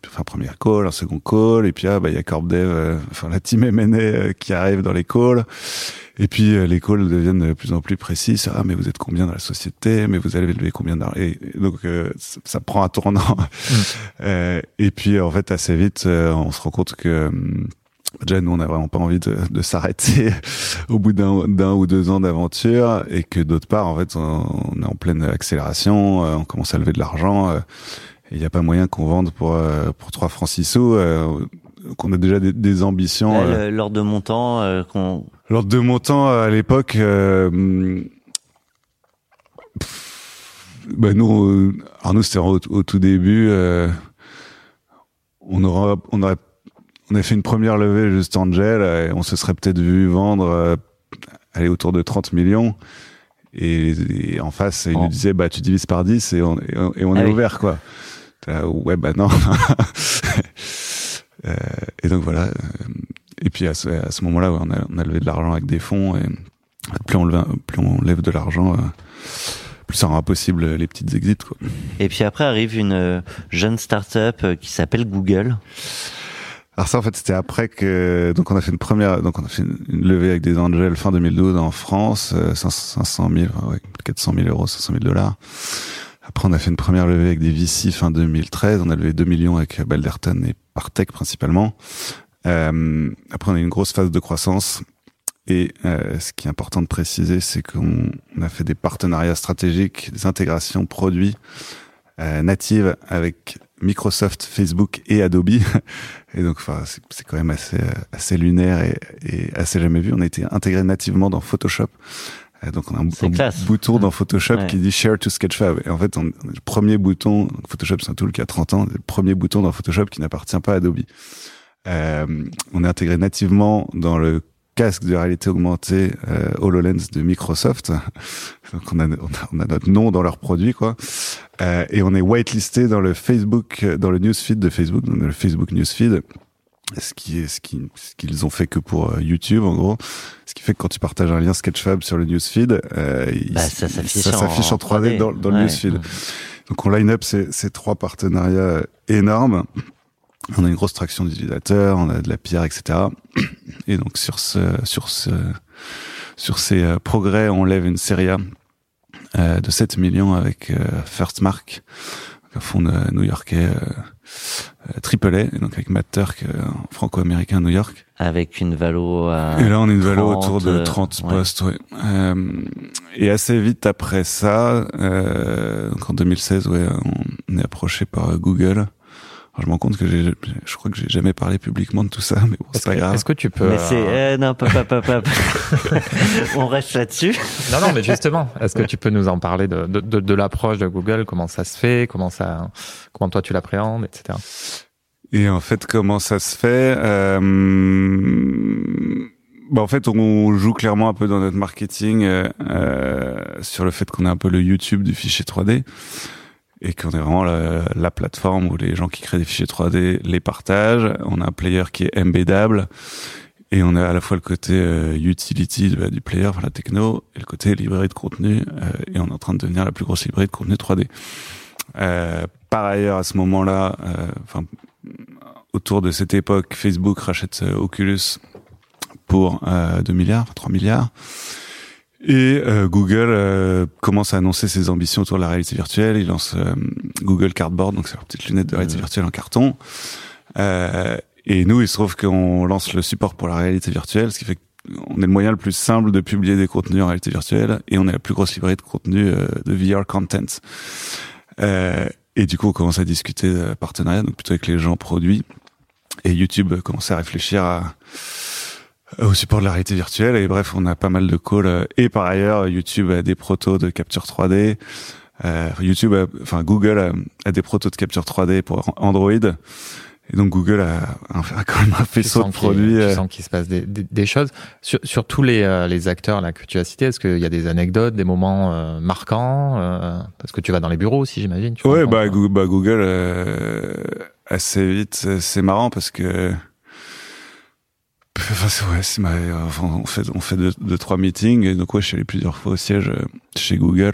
puis on fait un premier call, un second call, et puis ah bah il y a CorpDev, euh, enfin la team M&A euh, qui arrive dans les calls, et puis euh, les calls deviennent de plus en plus précis. sur, Ah mais vous êtes combien dans la société? Mais vous allez lever combien d'argent Et donc euh, ça, ça prend un tournant. Euh, et puis en fait assez vite, euh, on se rend compte que hum, déjà nous on n'a vraiment pas envie de, de s'arrêter au bout d'un ou deux ans d'aventure, et que d'autre part en fait on, on est en pleine accélération, euh, on commence à lever de l'argent. euh, il n'y a pas moyen qu'on vende pour euh, pour trois francs six sous. Qu'on a déjà des, des ambitions. Là, euh, L'ordre de montant euh, qu'on L'ordre de montant à l'époque, euh, bah nous, alors nous c'était au, au tout début. on aura, on aurait, on a fait une première levée juste Angel, et on se serait peut-être vu vendre, euh, aller autour de 30 millions. Et, et en face, il Oh. nous disait, bah tu divises par 10 et on, et on, et on Ah est oui. ouvert quoi. Là, ouais bah non. Euh, et donc voilà. et puis à ce, à ce moment-là, ouais, on, a, on a levé de l'argent avec des fonds et plus on lève, plus on lève de l'argent, euh, plus ça rend possible les petites exits. Quoi. Et puis après arrive une euh, jeune start-up qui s'appelle Google. Alors ça, en fait, c'était après que donc on a fait une première, donc on a fait une, levée avec des angels fin 2012 en France, euh, 500 500 000, enfin, ouais, 400 000 euros, 500 000 dollars. Après, on a fait une première levée avec des VC fin 2013. On a levé 2 millions avec Balderton et Partech principalement. Euh, après, on a eu une grosse phase de croissance. Et euh, ce qui est important de préciser, c'est qu'on on a fait des partenariats stratégiques, des intégrations produits euh, natives avec Microsoft, Facebook et Adobe. Et donc, enfin, c'est quand même assez, euh, assez lunaire et, et assez jamais vu. On a été intégré nativement dans Photoshop Euh, donc on a un, un bouton dans Photoshop Ouais. qui dit Share to Sketchfab. Et en fait, on, le premier bouton, Photoshop c'est un tool qui a 30 ans, le premier bouton dans Photoshop qui n'appartient pas à Adobe. Euh, on est intégré nativement dans le casque de réalité augmentée euh, HoloLens de Microsoft. Donc on a, on a, on a notre nom dans leurs produits quoi. Euh, et on est whitelisté dans le Facebook, dans le newsfeed de Facebook, dans le Facebook newsfeed. Ce qui est ce qui ce qu'ils ont fait que pour euh, YouTube en gros, ce qui fait que quand tu partages un lien Sketchfab sur le newsfeed, euh, il- Bah, ça s'affiche en- s'affiche en 3D, dans, dans le newsfeed. Donc on line up ces, ces trois partenariats énormes. On a une grosse traction d'utilisateurs, on a de la PR, etc. Et donc sur ce, sur ce, sur ces euh, progrès, on lève une série A euh, de 7 millions avec euh, First Mark, un fonds de new-yorkais euh, euh, triple A, et donc avec Matt Turk, euh, franco-américain à New York. Avec une valo à Et là, on est une valo 30, autour de euh, 30 ouais. postes, ouais. Euh, et assez vite après ça, euh, donc en 2016, ouais, on est approché par euh, Google. Je me rends compte que j'ai, je crois que j'ai jamais parlé publiquement de tout ça, mais bon, c'est pas que, grave. est-ce que tu peux. Mais c'est euh, eh, non, pas, pas, pas, pas. on reste là-dessus. Non, non, mais justement, est-ce que tu peux nous en parler de, de, de, de l'approche de Google, comment ça se fait, comment ça, comment toi tu l'appréhendes, etc. Et en fait, comment ça se fait euh, bah, En fait, on joue clairement un peu dans notre marketing euh, euh, sur le fait qu'on est un peu le YouTube du fichier 3D et qu'on est vraiment la, la plateforme où les gens qui créent des fichiers 3D les partagent. On a un player qui est embeddable et on a à la fois le côté euh, utility de- du player, enfin la techno, et le côté librairie de contenu. euh, et on est en train de devenir la plus grosse librairie de contenu 3D. Euh, par ailleurs, à ce moment-là, euh, enfin autour de cette époque, Facebook rachète euh, Oculus pour euh, 2 milliards, 3 milliards. Et euh, Google euh, commence à annoncer ses ambitions autour de la réalité virtuelle. Il lance euh, Google Cardboard, donc c'est leur petite lunette de réalité virtuelle en carton. Euh, et nous, il se trouve qu'on lance le support pour la réalité virtuelle, ce qui fait qu'on est le moyen le plus simple de publier des contenus en réalité virtuelle, et on est la plus grosse librairie de contenu euh, de VR content. Euh, et du coup, on commence à discuter de partenariat, donc plutôt avec les gens produits. Et YouTube commence à réfléchir à, au support de la réalité virtuelle. Et bref, on a pas mal de calls. euh, Et par ailleurs, YouTube a des protos de capture 3D. Euh, YouTube, a- enfin Google a, a des protos de capture 3D pour Android. Et donc Google a, a quand même un faisceau de produits. Tu euh, sens qu'il se passe des, des, des choses. Sur, sur tous les, euh, les acteurs là que tu as cités, est-ce qu'il y a des anecdotes, des moments euh, marquants euh, Parce que tu vas dans les bureaux aussi, j'imagine. tu Ouais, bah, euh, Google, bah, Google euh, assez vite, c'est- c'est marrant parce que enfin, ouais, marrant. Enfin, on fait on fait deux, trois meetings et donc ouais, je suis allé plusieurs fois au siège euh, chez Google.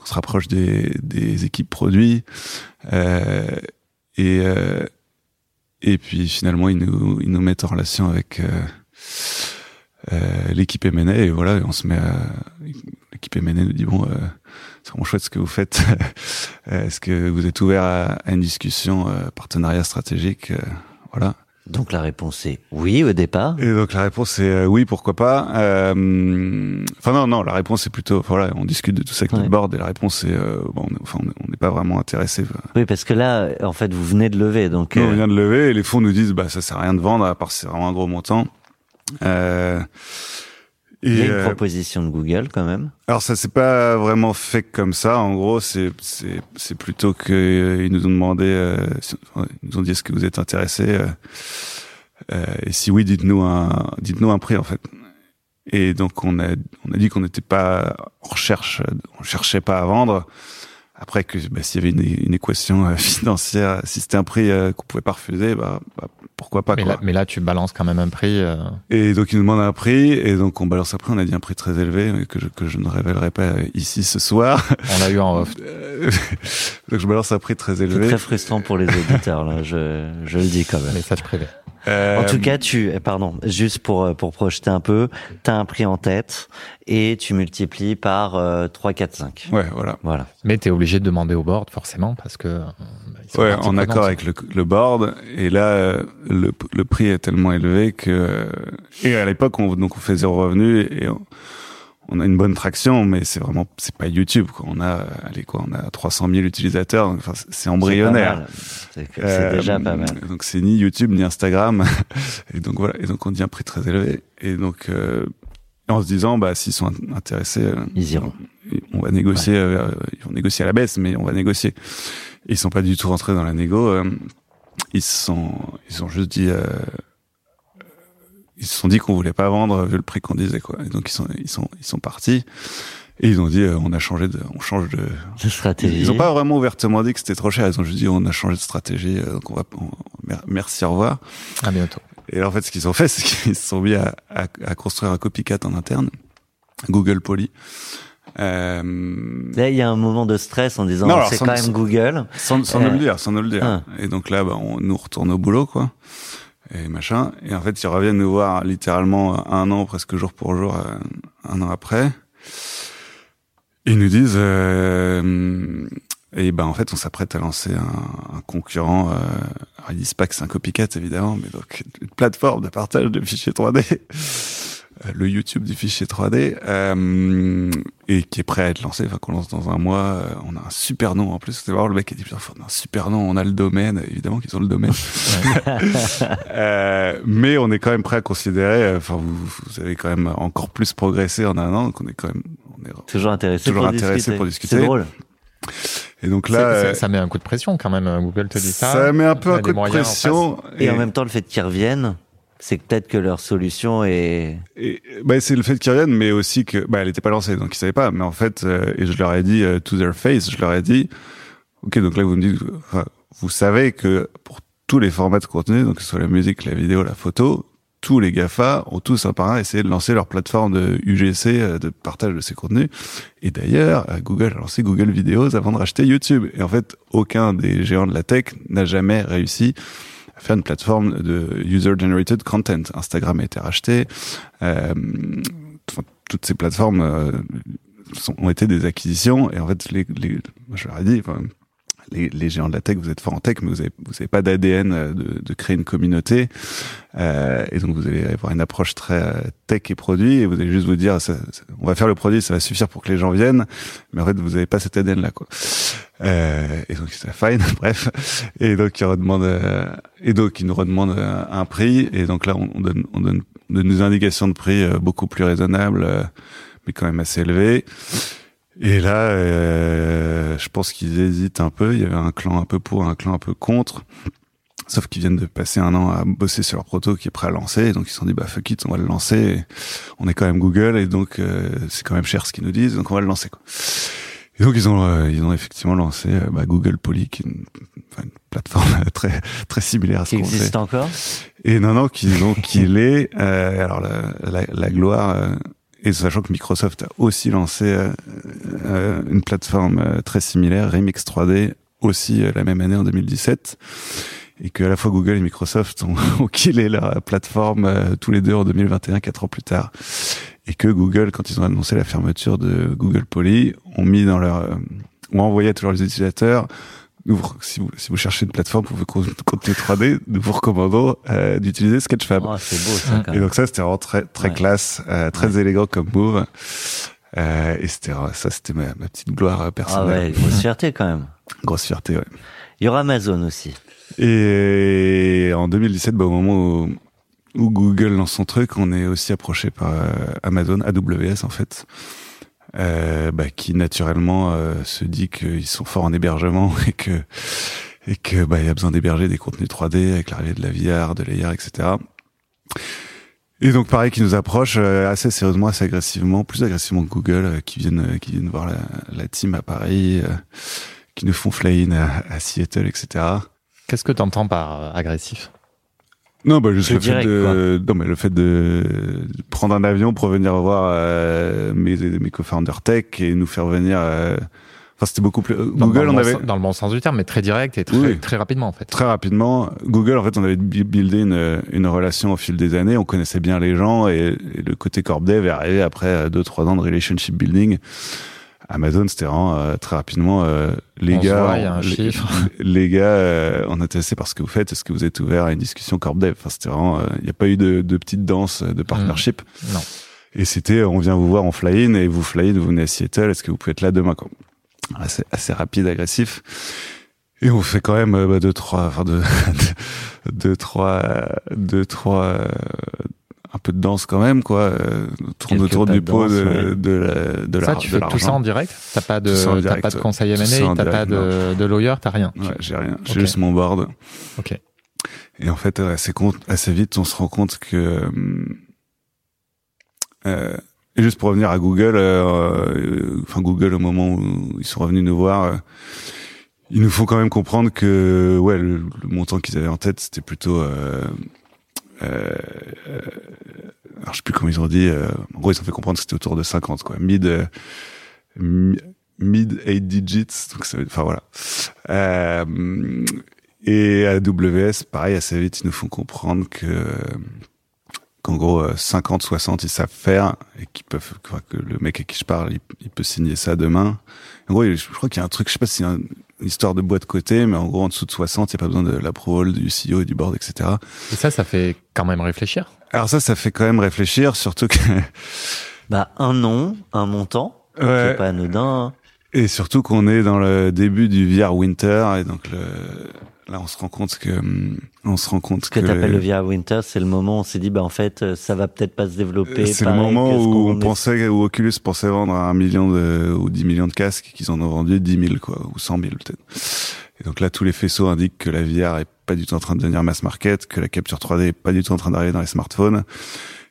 On se rapproche des, des équipes produits euh, et euh, et puis finalement ils nous ils nous mettent en relation avec euh, euh, l'équipe M&A et voilà, on se met à l'équipe M&A nous dit bon euh, c'est vraiment chouette ce que vous faites. Est-ce que vous êtes ouvert à, à une discussion partenariat stratégique Voilà. Donc la réponse est oui au départ. Et donc la réponse est euh, oui, pourquoi pas. Euh, Enfin non, non, la réponse est plutôt voilà, on discute de tout ça avec Ouais. notre board et la réponse est euh, bon, on enfin on est- on n'est pas vraiment intéressé. Oui, parce que là, en fait, vous venez de lever, donc. Nous, on euh, vient de lever et les fonds nous disent bah ça sert à rien de vendre à part c'est vraiment un gros montant. Euh, il y a une euh, proposition de Google quand même. Alors ça s'est pas vraiment fait comme ça. En gros, c'est c'est c'est plutôt que euh, ils nous ont demandé, euh, ils nous ont dit est-ce que vous êtes intéressé euh, euh, et si oui, dites-nous un dites-nous un prix en fait. Et donc on a on a dit qu'on n'était pas en recherche, on cherchait pas à vendre. Après que bah, s'il y avait une, une équation euh, financière, si c'était un prix euh, qu'on pouvait pas refuser, bah, bah, pourquoi pas mais, quoi. là, mais là, tu balances quand même un prix. euh, Et donc ils nous demandent un prix et donc on balance un prix. On a dit un prix très élevé mais que je, que je ne révélerai pas ici ce soir. on l'a eu en off. Euh, donc je balance un prix très C'est élevé. très frustrant pour les auditeurs, là, je, je le dis quand même. Message privé. Euh, En tout cas, tu, eh, pardon, juste pour euh, pour projeter un peu, t'as un prix en tête et tu multiplies par euh, 3, 4, 5. ouais, voilà. Voilà. Mais tu es obligé de demander au board, forcément, parce que. euh, sont Ouais, en accord avec le, le board. Et là, euh, le, le prix est tellement élevé que et à l'époque, on, donc on fait zéro revenu et on, on a une bonne traction, mais c'est vraiment c'est pas YouTube. Quoi. On a allez quoi, on a 300 000 utilisateurs. Enfin, c'est- embryonnaire. C'est c'est Euh, déjà pas mal. Donc c'est ni YouTube ni Instagram. et donc voilà. Et donc on dit un prix très élevé. Et donc euh, en se disant, bah, s'ils sont intéressés, euh, Ils iront. on va négocier, euh, ils vont négocier à la baisse, mais on va négocier. Ils sont pas du tout rentrés dans la négo. euh, ils sont, ils ont juste dit, euh, ils se sont dit qu'on voulait pas vendre vu le prix qu'on disait quoi. Et donc ils sont, ils sont, ils sont partis. Et ils ont dit, euh, on a changé de, on change de. De stratégie. Ils ont pas vraiment ouvertement dit que c'était trop cher. Ils ont juste dit, on a changé de stratégie. euh, donc on va, on- merci, au revoir. À bientôt. Et là, en fait, ce qu'ils ont fait, c'est qu'ils se sont mis à, à, à construire un copycat en interne, Google Poly. Euh, Là, il y a un moment de stress en disant, c'est quand même sans- Google. sans, sans Euh, nous le dire, sans nous le dire. ah. Et donc là, bah, on nous retourne au boulot, quoi. Et machin. Et en fait, ils reviennent nous voir littéralement un an, presque jour pour jour, euh, un an après. Ils nous disent, euh, et ben en fait, on s'apprête à lancer un, un concurrent. Euh, alors ils disent pas que c'est un copycat évidemment, mais donc une plateforme de partage de fichiers 3D, euh, le YouTube du fichier 3D, euh, et qui est prêt à être lancé. Enfin, qu'on lance dans un mois. Euh, on a un super nom en plus. C'est vraiment le mec qui a dit fois, on a un super nom, on a le domaine. Évidemment qu'ils ont le domaine. Euh, mais on est quand même prêt à considérer. euh, Enfin, vous, vous avez quand même encore plus progressé en un an, donc on est quand même. On est, Toujours intéressé Toujours pour intéressé discuter. pour discuter. C'est drôle. et donc là, euh, ça met un coup de pression quand même. Google te dit ça. ça met un peu un coup de pression. Et, en même temps, le fait qu'ils reviennent, c'est peut-être que leur solution est... Bah, c'est le fait qu'ils reviennent, mais aussi que bah, elle était pas lancée, donc ils savaient pas. Mais en fait, euh, et je leur ai dit euh, to their face, je leur ai dit, ok, donc là vous me dites, vous savez que pour tous les formats de contenu, donc que ce soit la musique, la vidéo, la photo, tous les Gafa ont tous un par un essayé de lancer leur plateforme de UGC euh, de partage de ces contenus. Et d'ailleurs, euh, Google a lancé Google Videos avant de racheter YouTube. Et en fait, aucun des géants de la tech n'a jamais réussi faire une plateforme de user-generated content. Instagram a été racheté. Euh, toutes ces plateformes euh, sont, ont été des acquisitions. Et en fait, les, les, je leur ai dit, les, les géants de la tech, vous êtes forts en tech, mais vous avez, vous avez pas d'ADN euh, de, de créer une communauté. Euh, et donc, vous allez avoir une approche très euh, tech et produit. Et vous allez juste vous dire, ça, on va faire le produit, ça va suffire pour que les gens viennent. Mais en fait, vous avez pas cet ADN là, quoi. Euh, et donc c'est fine, bref. Et donc ils redemandent, euh, et donc ils nous redemandent euh, un prix. Et donc là, on, on donne, on donne, on donne des indications de prix beaucoup plus raisonnables, mais quand même assez élevées. Et là, euh, je pense qu'ils hésitent un peu. Il y avait un clan un peu pour, un clan un peu contre. Sauf qu'ils viennent de passer un an à bosser sur leur proto qui est prêt à lancer. Donc ils se sont dit, bah fuck it, on va le lancer. Et on est quand même Google et donc euh, c'est quand même cher ce qu'ils nous disent. Donc on va le lancer. Quoi. Et donc ils ont euh, ils ont effectivement lancé euh, bah, Google Poly, qui est une, enfin, une plateforme très très similaire à ce Qui qu'on fait. existe encore? Et non non qu'ils ont qu'il est. Euh, alors la, la, la gloire. Et sachant que Microsoft a aussi lancé euh, euh, une plateforme euh, très similaire, Remix 3D, aussi la même année en 2017, et que à la fois Google et Microsoft ont, ont killé leur plateforme tous les deux en 2021, quatre ans plus tard, et que Google, quand ils ont annoncé la fermeture de Google Poly, ont mis dans leur, ont envoyé à tous leurs utilisateurs nous, vous- si, vous, si vous cherchez une plateforme pour con- contenu 3D, nous vous recommandons euh, d'utiliser Sketchfab. Oh, C'est beau ça quand Et donc ça, c'était vraiment très, très Ouais. classe, euh, très élégant comme move. Euh, et c'était ça, c'était ma, ma petite gloire euh, Ah personnelle. ouais, grosse fierté quand même. Grosse fierté, ouais. Il y aura Amazon aussi. Et en 2017, bah, au moment où, où Google lance son truc, on est aussi approché par euh, Amazon, AWS en fait, euh, bah, qui naturellement euh, se dit qu'ils sont forts en hébergement et que et que bah il y a besoin d'héberger des contenus 3D avec l'arrivée de la VR, de l'AR, etc. Et donc pareil, qui nous approche euh, assez sérieusement, assez agressivement, plus agressivement que Google, euh, qui viennent euh, qui viennent voir la, la team à Paris, qui nous font fly-in à, à Seattle, etc. Qu'est-ce que tu entends par agressif? Non, bah juste le fait de, non mais le fait de prendre un avion pour venir voir euh, mes mes co-founders tech et nous faire venir. euh, Enfin, c'était beaucoup plus. dans, dans Google, le on bon avait sens- dans le bon sens du terme, mais très direct et très, Oui. très rapidement en fait. très rapidement. Google, en fait, on avait bu- buildé une une relation au fil des années. On connaissait bien les gens et, et le côté corp dev est arrivé après euh, deux trois ans de relationship building. Amazon, c'était vraiment euh, très rapidement euh, les On gars. voit, y a un les, les gars, euh, on est intéressé par ce que vous faites. Est-ce que vous êtes ouvert à une discussion corp dev? Enfin, c'était vraiment. euh, Il n'y a pas eu de, de petite danse de partnership. Non. Et c'était, on vient vous voir en fly-in et vous fly-in, vous venez à Seattle. Est-ce que vous pouvez être là demain quoi? Assez, assez rapide, agressif. Et on fait quand même euh, bah, deux, trois, enfin deux, deux, trois, euh, deux, trois, euh, un peu de danse quand même, quoi. Euh, tourne Quelques autour pas du de pot danse, de, ouais. de la, de Ça, la, tu de fais tout ça en direct? T'as pas de, ça direct, pas de conseil ça M&A, t'as pas de, de lawyer, t'as rien. Ouais, j'ai rien. J'ai Ok. juste mon board. Ok. Et en fait, euh, assez, compte, assez vite, on se rend compte que... euh, et juste pour revenir à Google, euh, euh, enfin Google au moment où ils sont revenus nous voir, euh, il nous faut quand même comprendre que ouais, le, le montant qu'ils avaient en tête, c'était plutôt... Euh, alors je sais plus comment ils ont dit. euh, en gros, ils ont fait comprendre que c'était autour de 50, quoi. Mid... euh, mi- mid 8 digits donc ça enfin voilà et à AWS pareil assez vite ils nous font comprendre que qu'en gros euh, 50 60 ils savent faire et qu'ils peuvent que le mec à qui je parle il, peut signer ça demain en gros je, crois qu'il y a un truc je sais pas si histoire de boîte côté mais en gros en dessous de 60 il n'y a pas besoin de l'approval du CEO et du board etc Et ça, ça fait quand même réfléchir. alors ça ça fait quand même réfléchir surtout que Bah, un nom, un montant, Ouais. est pas anodin. hein. Et surtout qu'on est dans le début du VR Winter et donc le, là on se rend compte que hum, on se rend compte Ce que que t'appelles le VR Winter, c'est le moment où on s'est dit, bah en fait, euh, ça va peut-être pas se développer. c'est le moment que où on est- pensait où Oculus pensait vendre un million de, ou 10 millions de casques qu'ils en ont vendu 10 000 quoi ou 100 000 peut-être. Et donc là tous les faisceaux indiquent que la VR est pas du tout en train de devenir mass market, que la capture 3D est pas du tout en train d'arriver dans les smartphones.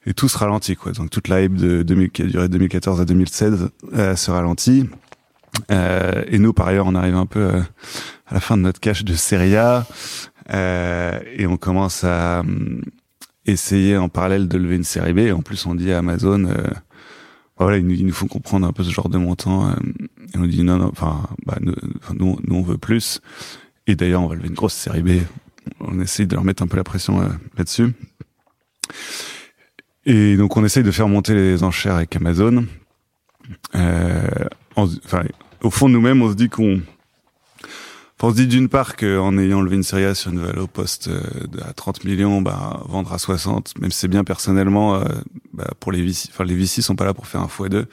Et tout se ralentit quoi. Donc toute la hype de 2000, qui a duré de 2014 à 2016 euh, se ralentit. Euh, et nous, par ailleurs, on arrive un peu euh, à la fin de notre cache de série A euh, et on commence à hum, essayer en parallèle de lever une série B. En plus, on dit à Amazon, euh, voilà, ils nous, ils nous font comprendre un peu ce genre de montant. euh, et on dit non, non, enfin, bah, nous, nous, on veut plus. Et d'ailleurs, on va lever une grosse série B. On essaye de leur mettre un peu la pression euh, là-dessus. Et donc, on essaye de faire monter les enchères avec Amazon. Euh, en- enfin, au fond nous-mêmes, on se dit qu'on on se dit d'une part qu'en ayant levé une série A sur une valeur au poste euh, à 30 millions, bah, vendre à 60, même si c'est bien personnellement, euh, bah, pour les VC, enfin les VC sont pas là pour faire un x2,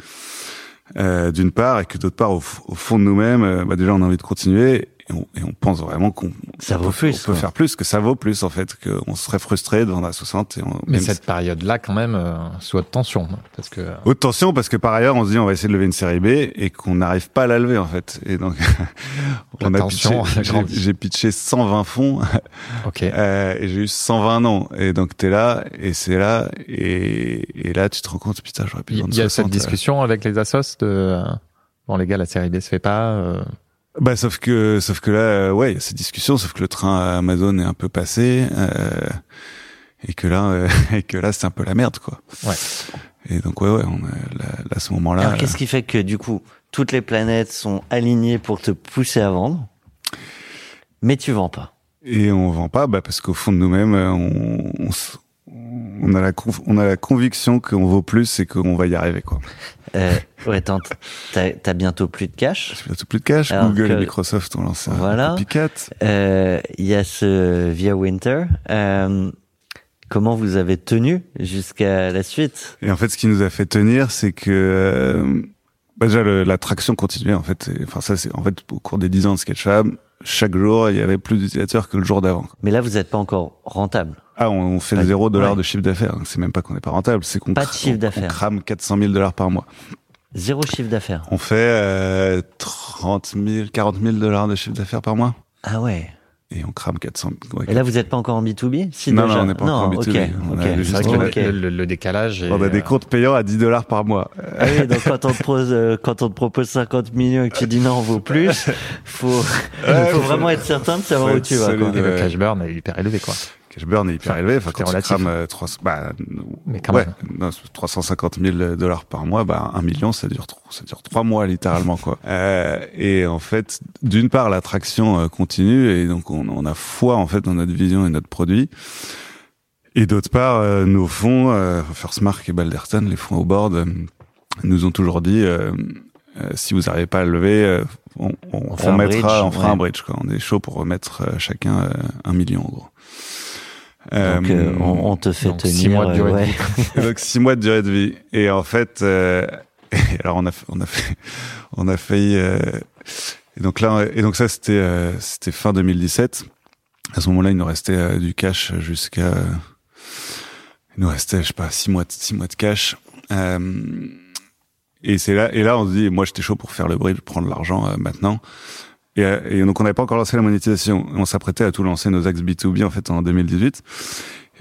euh, d'une part, et que d'autre part, au, au fond de nous-mêmes, euh, bah, déjà on a envie de continuer, et on, et on pense vraiment qu'on Ça vaut peut, plus, on peut quoi. faire plus, que ça vaut plus en fait, qu'on serait frustré de vendre à 60. Et on, Mais cette période-là, quand même, euh, sous haute tension. Parce que, Haute tension parce que par ailleurs on se dit on va essayer de lever une série B et qu'on n'arrive pas à la lever en fait et donc La on a tension, pitché, elle j'ai- pitché 120 fonds ok. euh, et j'ai eu 120 noms et donc t'es là et c'est là et, et là tu te rends compte putain j'aurais pu Il vendre y a 60, cette discussion avec les assos de, euh, bon, les gars, la série B se fait pas, euh, euh. Bah sauf que sauf que là euh, ouais il y a cette discussion sauf que le train à Amazon est un peu passé euh, et que là euh, et que là c'est un peu la merde quoi Ouais. et donc ouais ouais on a, là, là, à ce moment là Alors, qu'est-ce qui fait que, du coup, toutes les planètes sont alignées pour te pousser à vendre, mais tu vends pas? Et on vend pas, bah parce qu'au fond de nous-mêmes, euh, on, on, on a la on a la conviction qu'on vaut plus et qu'on va y arriver quoi. euh, Ouais, t'as t'as bientôt plus de cash. J'ai bientôt plus de cash. Alors Google que- et Microsoft ont lancé Voilà. un. Euh, Il y a ce Via Winter. Euh, comment vous avez tenu jusqu'à la suite? Et en fait, ce qui nous a fait tenir, c'est que euh, bah déjà le- la traction continuait en fait. Enfin ça, c'est en fait au cours des 10 ans de Sketchup, chaque jour il y avait plus d'utilisateurs que le jour d'avant. Mais là, vous n'êtes pas encore rentable. Ah, on, on fait zéro dollar ouais. de chiffre d'affaires. C'est même pas qu'on n'est pas rentable, c'est qu'on Pas de cra- chiffre on- d'affaires. On crame 400 000 dollars par mois. Zéro chiffre d'affaires. On fait euh, 30 000, 40 000 dollars de chiffre d'affaires par mois. Ah ouais. Et on crame 400 ouais, Et là, vous n'êtes pas encore en B2B si Non, déjà non, on n'est pas encore en ok, B2B. On a juste- c'est vrai que Ok. le, le- le décalage est, On a des euh, comptes payants à 10 dollars par mois. Ah oui, donc quand on te propose, euh, quand on te propose 50 millions et que tu dis non, on vaut plus, faut, faut vraiment être certain de savoir où tu vas, quoi. et le cash burn est hyper élevé, quoi. Cash burn est hyper Enfin, élevé. Enfin, quand tu relatif. crames euh, 300, bah, Mais quand ouais, même. non, 350 000 dollars par mois, bah, un million, ça dure, trop- ça dure trois mois, littéralement, quoi. Euh, et en fait, d'une part, l'attraction euh, continue et donc on, on a foi, en fait, dans notre vision et notre produit. Et d'autre part, euh, nos fonds, euh, First Mark et Balderton, les fonds au board, euh, nous ont toujours dit, si vous n'arrivez pas à le lever, on, on, On bridge, on fera ouais. un bridge, quoi. On est chaud pour remettre chacun un million, en gros. Donc, euh, on, on te fait donc, tenir. six mois de euh, durée de ouais. vie. Donc six mois de durée de vie. Et en fait, euh, alors on a, on a fait, on a failli. euh, et donc là, et donc ça c'était, euh, c'était fin 2017. À ce moment-là, il nous restait euh, du cash jusqu'à. Il nous restait, je sais pas, six mois de, six mois de cash. Euh, et c'est là, et là, on se dit, moi, j'étais chaud pour faire le bridge, prendre l'argent euh, maintenant. Et, et donc, on n'avait pas encore lancé la monétisation. On s'apprêtait à tout lancer nos axes B2B, en fait, en 2018.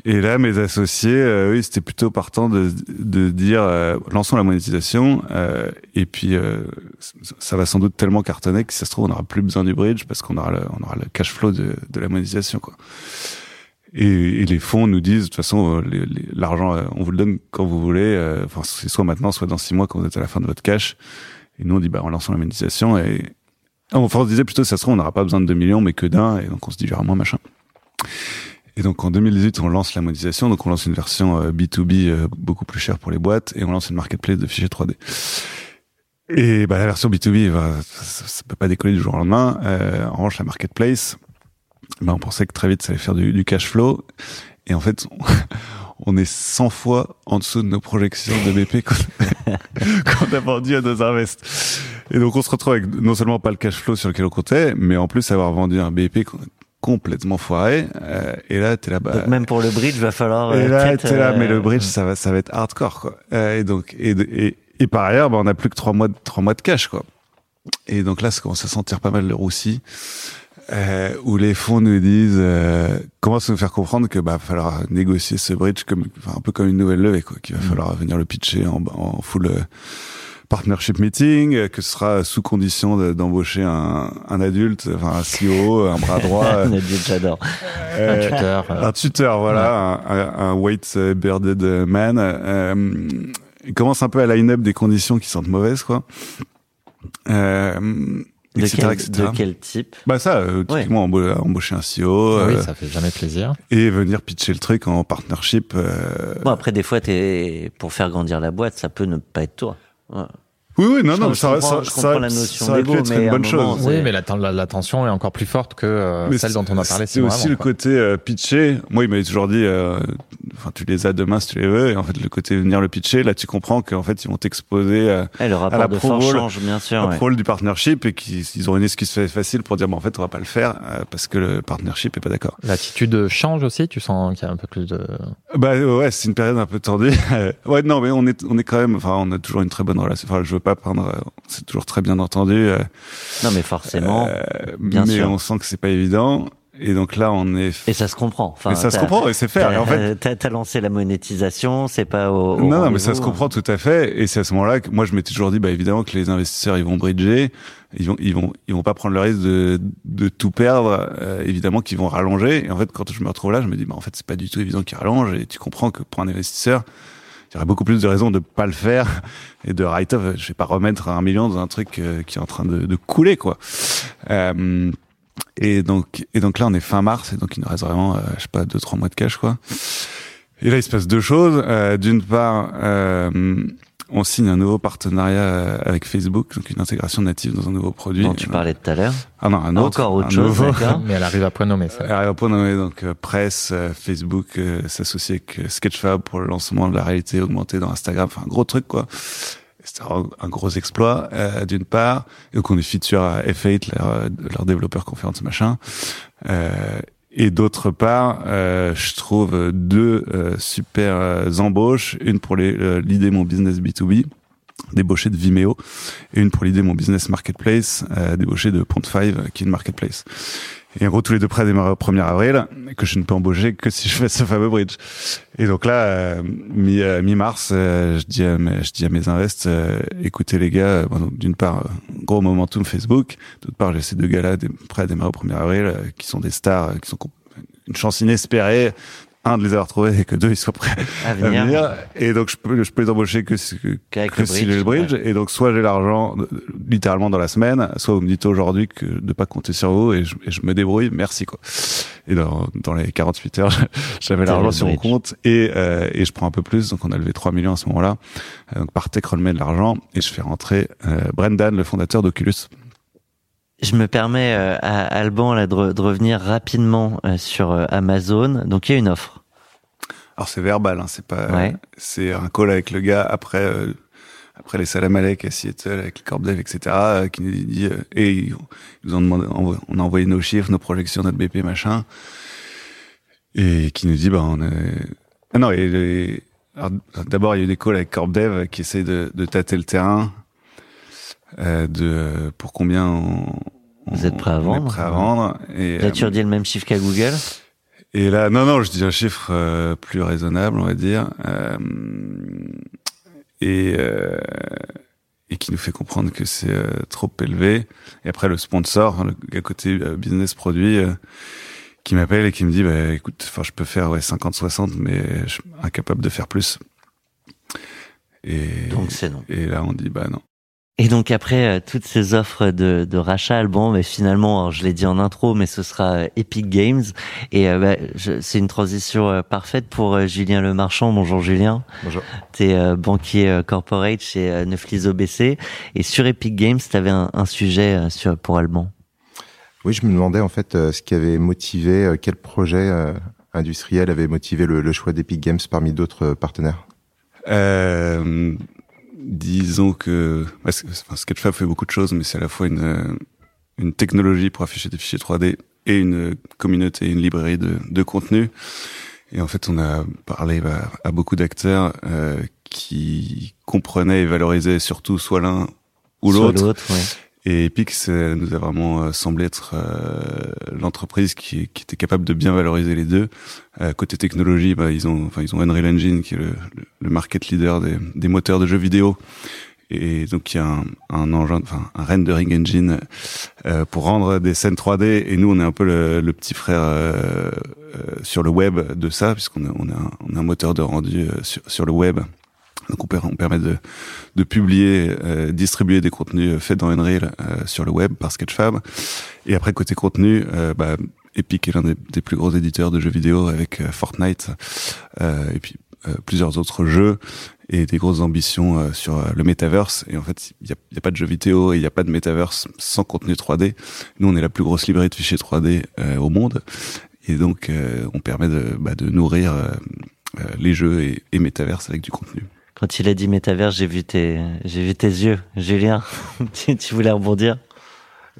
Et là, mes associés, euh, oui, c'était plutôt partant de, de dire, euh, lançons la monétisation. euh, et puis, euh, ça va sans doute tellement cartonner que si ça se trouve, on n'aura plus besoin du bridge parce qu'on aura le, on aura le cash flow de, de la monétisation, quoi. Et, et les fonds nous disent, de toute façon, euh, l'argent, euh, on vous le donne quand vous voulez. Enfin, c'est soit maintenant, soit dans six mois quand vous êtes à la fin de votre cash. Et nous, on dit, bah, on lance la monétisation. Et enfin, on se disait plutôt, ça se trouve, on n'aura pas besoin de 2 millions, mais que d'un. Et donc, on se dit, moins machin. Et donc, en 2018, on lance la monétisation. Donc, on lance une version euh, B2B euh, beaucoup plus chère pour les boîtes. Et on lance une marketplace de fichiers 3D. Et bah, la version B2B, va, ça, peut pas décoller du jour au lendemain. Euh, en revanche, la marketplace, bah, on pensait que très vite, ça allait faire du, cash flow. Et en fait, on est 100 fois en dessous de nos projections de BP qu'on a vendu à nos invests. Et donc, on se retrouve avec non seulement pas le cash flow sur lequel on comptait, mais en plus avoir vendu un BP complètement foiré. Euh, et là, t'es là, bah, Donc même pour le bridge, va falloir. et euh, là, peut-être, t'es là, euh, mais le bridge, ça va, ça va être hardcore, quoi. Euh, et donc, et, et, et par ailleurs, bah, on a plus que trois mois, de, trois mois de cash, quoi. Et donc là, ça commence à sentir pas mal le roussi, euh, où les fonds nous disent, euh, commencent à nous faire comprendre que bah, va falloir négocier ce bridge comme, enfin, un peu comme une nouvelle levée, quoi. Qu'il va falloir venir le pitcher en, en full euh, partnership meeting, euh, que ce sera sous condition de- d'embaucher un, un adulte, enfin un CEO, un bras droit. euh, on a dit, j'adore. Un tuteur. un tuteur, voilà, un, un, un white bearded man. Euh, il commence un peu à line-up des conditions qui sentent mauvaises, quoi. Euh, De etc., quel, etc. de quel type? Bah ça, euh, typiquement emba- embaucher un CEO oui, euh, ça fait jamais plaisir. et venir pitcher le truc en partnership. euh, Bon, après, des fois, t'es, pour faire grandir la boîte, ça peut ne pas être toi. Ouais. Oui, oui, non, Je- non, je ça, comprends- ça, je ça, la ça notion pu d'ego, être mais une bonne moment, chose. Oui, mais la, la, la tension est encore plus forte que euh, celle dont on a parlé C'est aussi avant, le quoi. côté euh, pitcher. Moi, il m'avait toujours dit, euh, enfin, tu les as demain si tu les veux. Et en fait, le côté venir le pitcher, là, tu comprends qu'en fait, ils vont t'exposer euh, à la de Pro bien sûr. un ouais. du partnership et qu'ils ils ont une excuse fa- facile pour dire, bah, en fait, on va pas le faire euh, parce que le partnership est pas d'accord. L'attitude change aussi, tu sens qu'il y a un peu plus de... Bah ouais, c'est une période un peu tendue. ouais, non, mais on est, on est quand même, enfin, on a toujours une très bonne relation. Enfin, je veux pas c'est toujours très bien entendu. euh, Non, mais forcément. euh, bien mais sûr. on sent que c'est pas évident. Et donc là, on est. Et ça se comprend. Enfin, Mais ça se comprend et c'est faire. Et en fait, T'as, lancé la monétisation, c'est pas au. au non, non, mais ça se comprend tout à fait. Et c'est à ce moment-là que moi, je m'étais toujours dit, bah évidemment que les investisseurs, ils vont bridger, ils vont, ils vont, ils vont pas prendre le risque de, de tout perdre. euh, évidemment qu'ils vont rallonger. Et en fait, quand je me retrouve là, je me dis, bah en fait, c'est pas du tout évident qu'ils rallongent. Et tu comprends que pour un investisseur, aurait beaucoup plus de raisons de pas le faire et de write off. Je vais pas remettre un million dans un truc euh, qui est en train de, couler, quoi. Euh, et donc, et donc là, on est fin mars, et donc il nous reste vraiment, euh, je sais pas, deux trois mois de cash, quoi. Et là, il se passe deux choses. Euh, D'une part, on signe un nouveau partenariat euh, avec Facebook, donc une intégration native dans un nouveau produit. dont tu parlais tout à l'heure. Ah non, un autre. Encore autre un chose, nouveau. d'accord. Mais elle arrive à point nommé, ça. Elle arrive à point nommé, donc euh, presse, euh, Facebook euh, s'associer avec Sketchfab pour le lancement de la réalité augmentée dans Instagram, enfin un gros truc quoi. C'était un, gros exploit euh, d'une part, et donc on est feature à F8, leur, euh, leur développeur conférence machin, euh, et d'autre part, euh, je trouve deux euh, super euh, embauches, une pour euh, l'idée mon business B2B, débauché de Vimeo, et une pour l'idée mon business marketplace, euh, débauché de Pont5, euh, qui est marketplace. Et en gros, tous les deux prêts démarrent au 1er avril, que je ne peux embaucher que si je fais ce fameux bridge. Et donc là, euh, mi, euh, mi-mars, euh, je dis à mes, je dis à mes invests, écoutez les gars, bon, d'une part, gros momentum Facebook, d'autre part, j'ai ces deux gars-là prêts à démarrer au 1er avril, qui sont des stars, qui sont une chance inespérée, un de les avoir trouvés et que deux ils soient prêts À à venir. venir. Et donc je peux, je peux les embaucher que, si- que, que le si bridge, j'ai le bridge. Et donc soit j'ai l'argent euh, littéralement dans la semaine, soit vous me dites aujourd'hui que de pas compter sur vous et je, et je me débrouille. Merci quoi. Et dans, dans les 48 heures, j'avais l'argent sur mon compte et, euh, et je prends un peu plus. Donc on a levé 3 millions à ce moment-là. Euh, Donc par tech remet de l'argent et je fais rentrer euh, Brendan, le fondateur d'Oculus. Je me permets euh, à Alban là, de, re- de revenir rapidement euh, sur euh, Amazon. Donc il y a une offre. Alors c'est verbal, hein, c'est pas. Ouais. C'est un call avec le gars après euh, après les Salam Alek à Seattle avec le Corp Dev, etc. euh, qui nous dit euh, et ils nous ont demandé, on a envoyé nos chiffres, nos projections, notre BP machin, et qui nous dit bah on est Ah non, et, et- alors, d'abord il y a eu des calls avec CorpDev qui essayent de, de tâter le terrain, euh, de pour combien on, Vous êtes prêt à vendre prêt à vendre. Et, tu euh, redis le même chiffre qu'à Google Et là, non, non, je dis un chiffre euh, plus raisonnable, on va dire, euh, et euh, et qui nous fait comprendre que c'est euh, trop élevé. Et après, le sponsor, le gars côté business produit, euh, qui m'appelle et qui me dit, bah, écoute, enfin, je peux faire ouais 50-60, mais je suis incapable de faire plus. Et Donc c'est non. et là, on dit, bah non. Et donc après euh, toutes ces offres de, de rachat Alban, mais finalement, alors, je l'ai dit en intro, mais ce sera euh, Epic Games. Et euh, bah, c'est une transition euh, parfaite pour euh, Julien Lemarchand. Bonjour Julien. Bonjour. Tu es banquier euh, corporate chez euh, Neuflis OBC. Et sur Epic Games, tu avais un, un sujet euh, sur, pour Alban. Oui, je me demandais en fait euh, ce qui avait motivé, euh, quel projet euh, industriel avait motivé le, le choix d'Epic Games parmi d'autres euh, partenaires? Euh, disons que enfin, Sketchfab fait beaucoup de choses, mais c'est à la fois une, euh, une technologie pour afficher des fichiers 3D et une communauté, une librairie de, de contenu. Et en fait, on a parlé bah, à beaucoup d'acteurs euh, qui comprenaient et valorisaient surtout soit l'un ou l'autre, ouais. Et Epic, nous a vraiment euh, semblé être euh, l'entreprise qui, qui était capable de bien valoriser les deux. Euh, côté technologie, bah, ils ont, enfin, ils ont Unreal Engine qui est le, le, market leader des, des moteurs de jeux vidéo. Et donc il y a un, un engin, enfin un rendering engine euh, pour rendre des scènes 3D. Et nous, on est un peu le, le petit frère euh, euh, sur le web de ça, puisqu'on a, on un, un moteur de rendu sur, sur le web. Donc on, per- on permet de, de publier, euh, distribuer des contenus faits dans Unreal euh, sur le web par Sketchfab. Et après côté contenu, euh, bah, Epic est l'un des, plus gros éditeurs de jeux vidéo avec euh, Fortnite euh, et puis euh, plusieurs autres jeux et des grosses ambitions sur le metaverse. Et en fait, il n'y a, pas de jeux vidéo et il n'y a pas de metaverse sans contenu 3D. Nous, on est la plus grosse librairie de fichiers 3D euh, au monde. Et donc, on permet de, bah, de nourrir les jeux et, et metaverse avec du contenu. Quand il a dit métavers, j'ai vu tes, j'ai vu tes yeux. Julien, tu, tu voulais rebondir?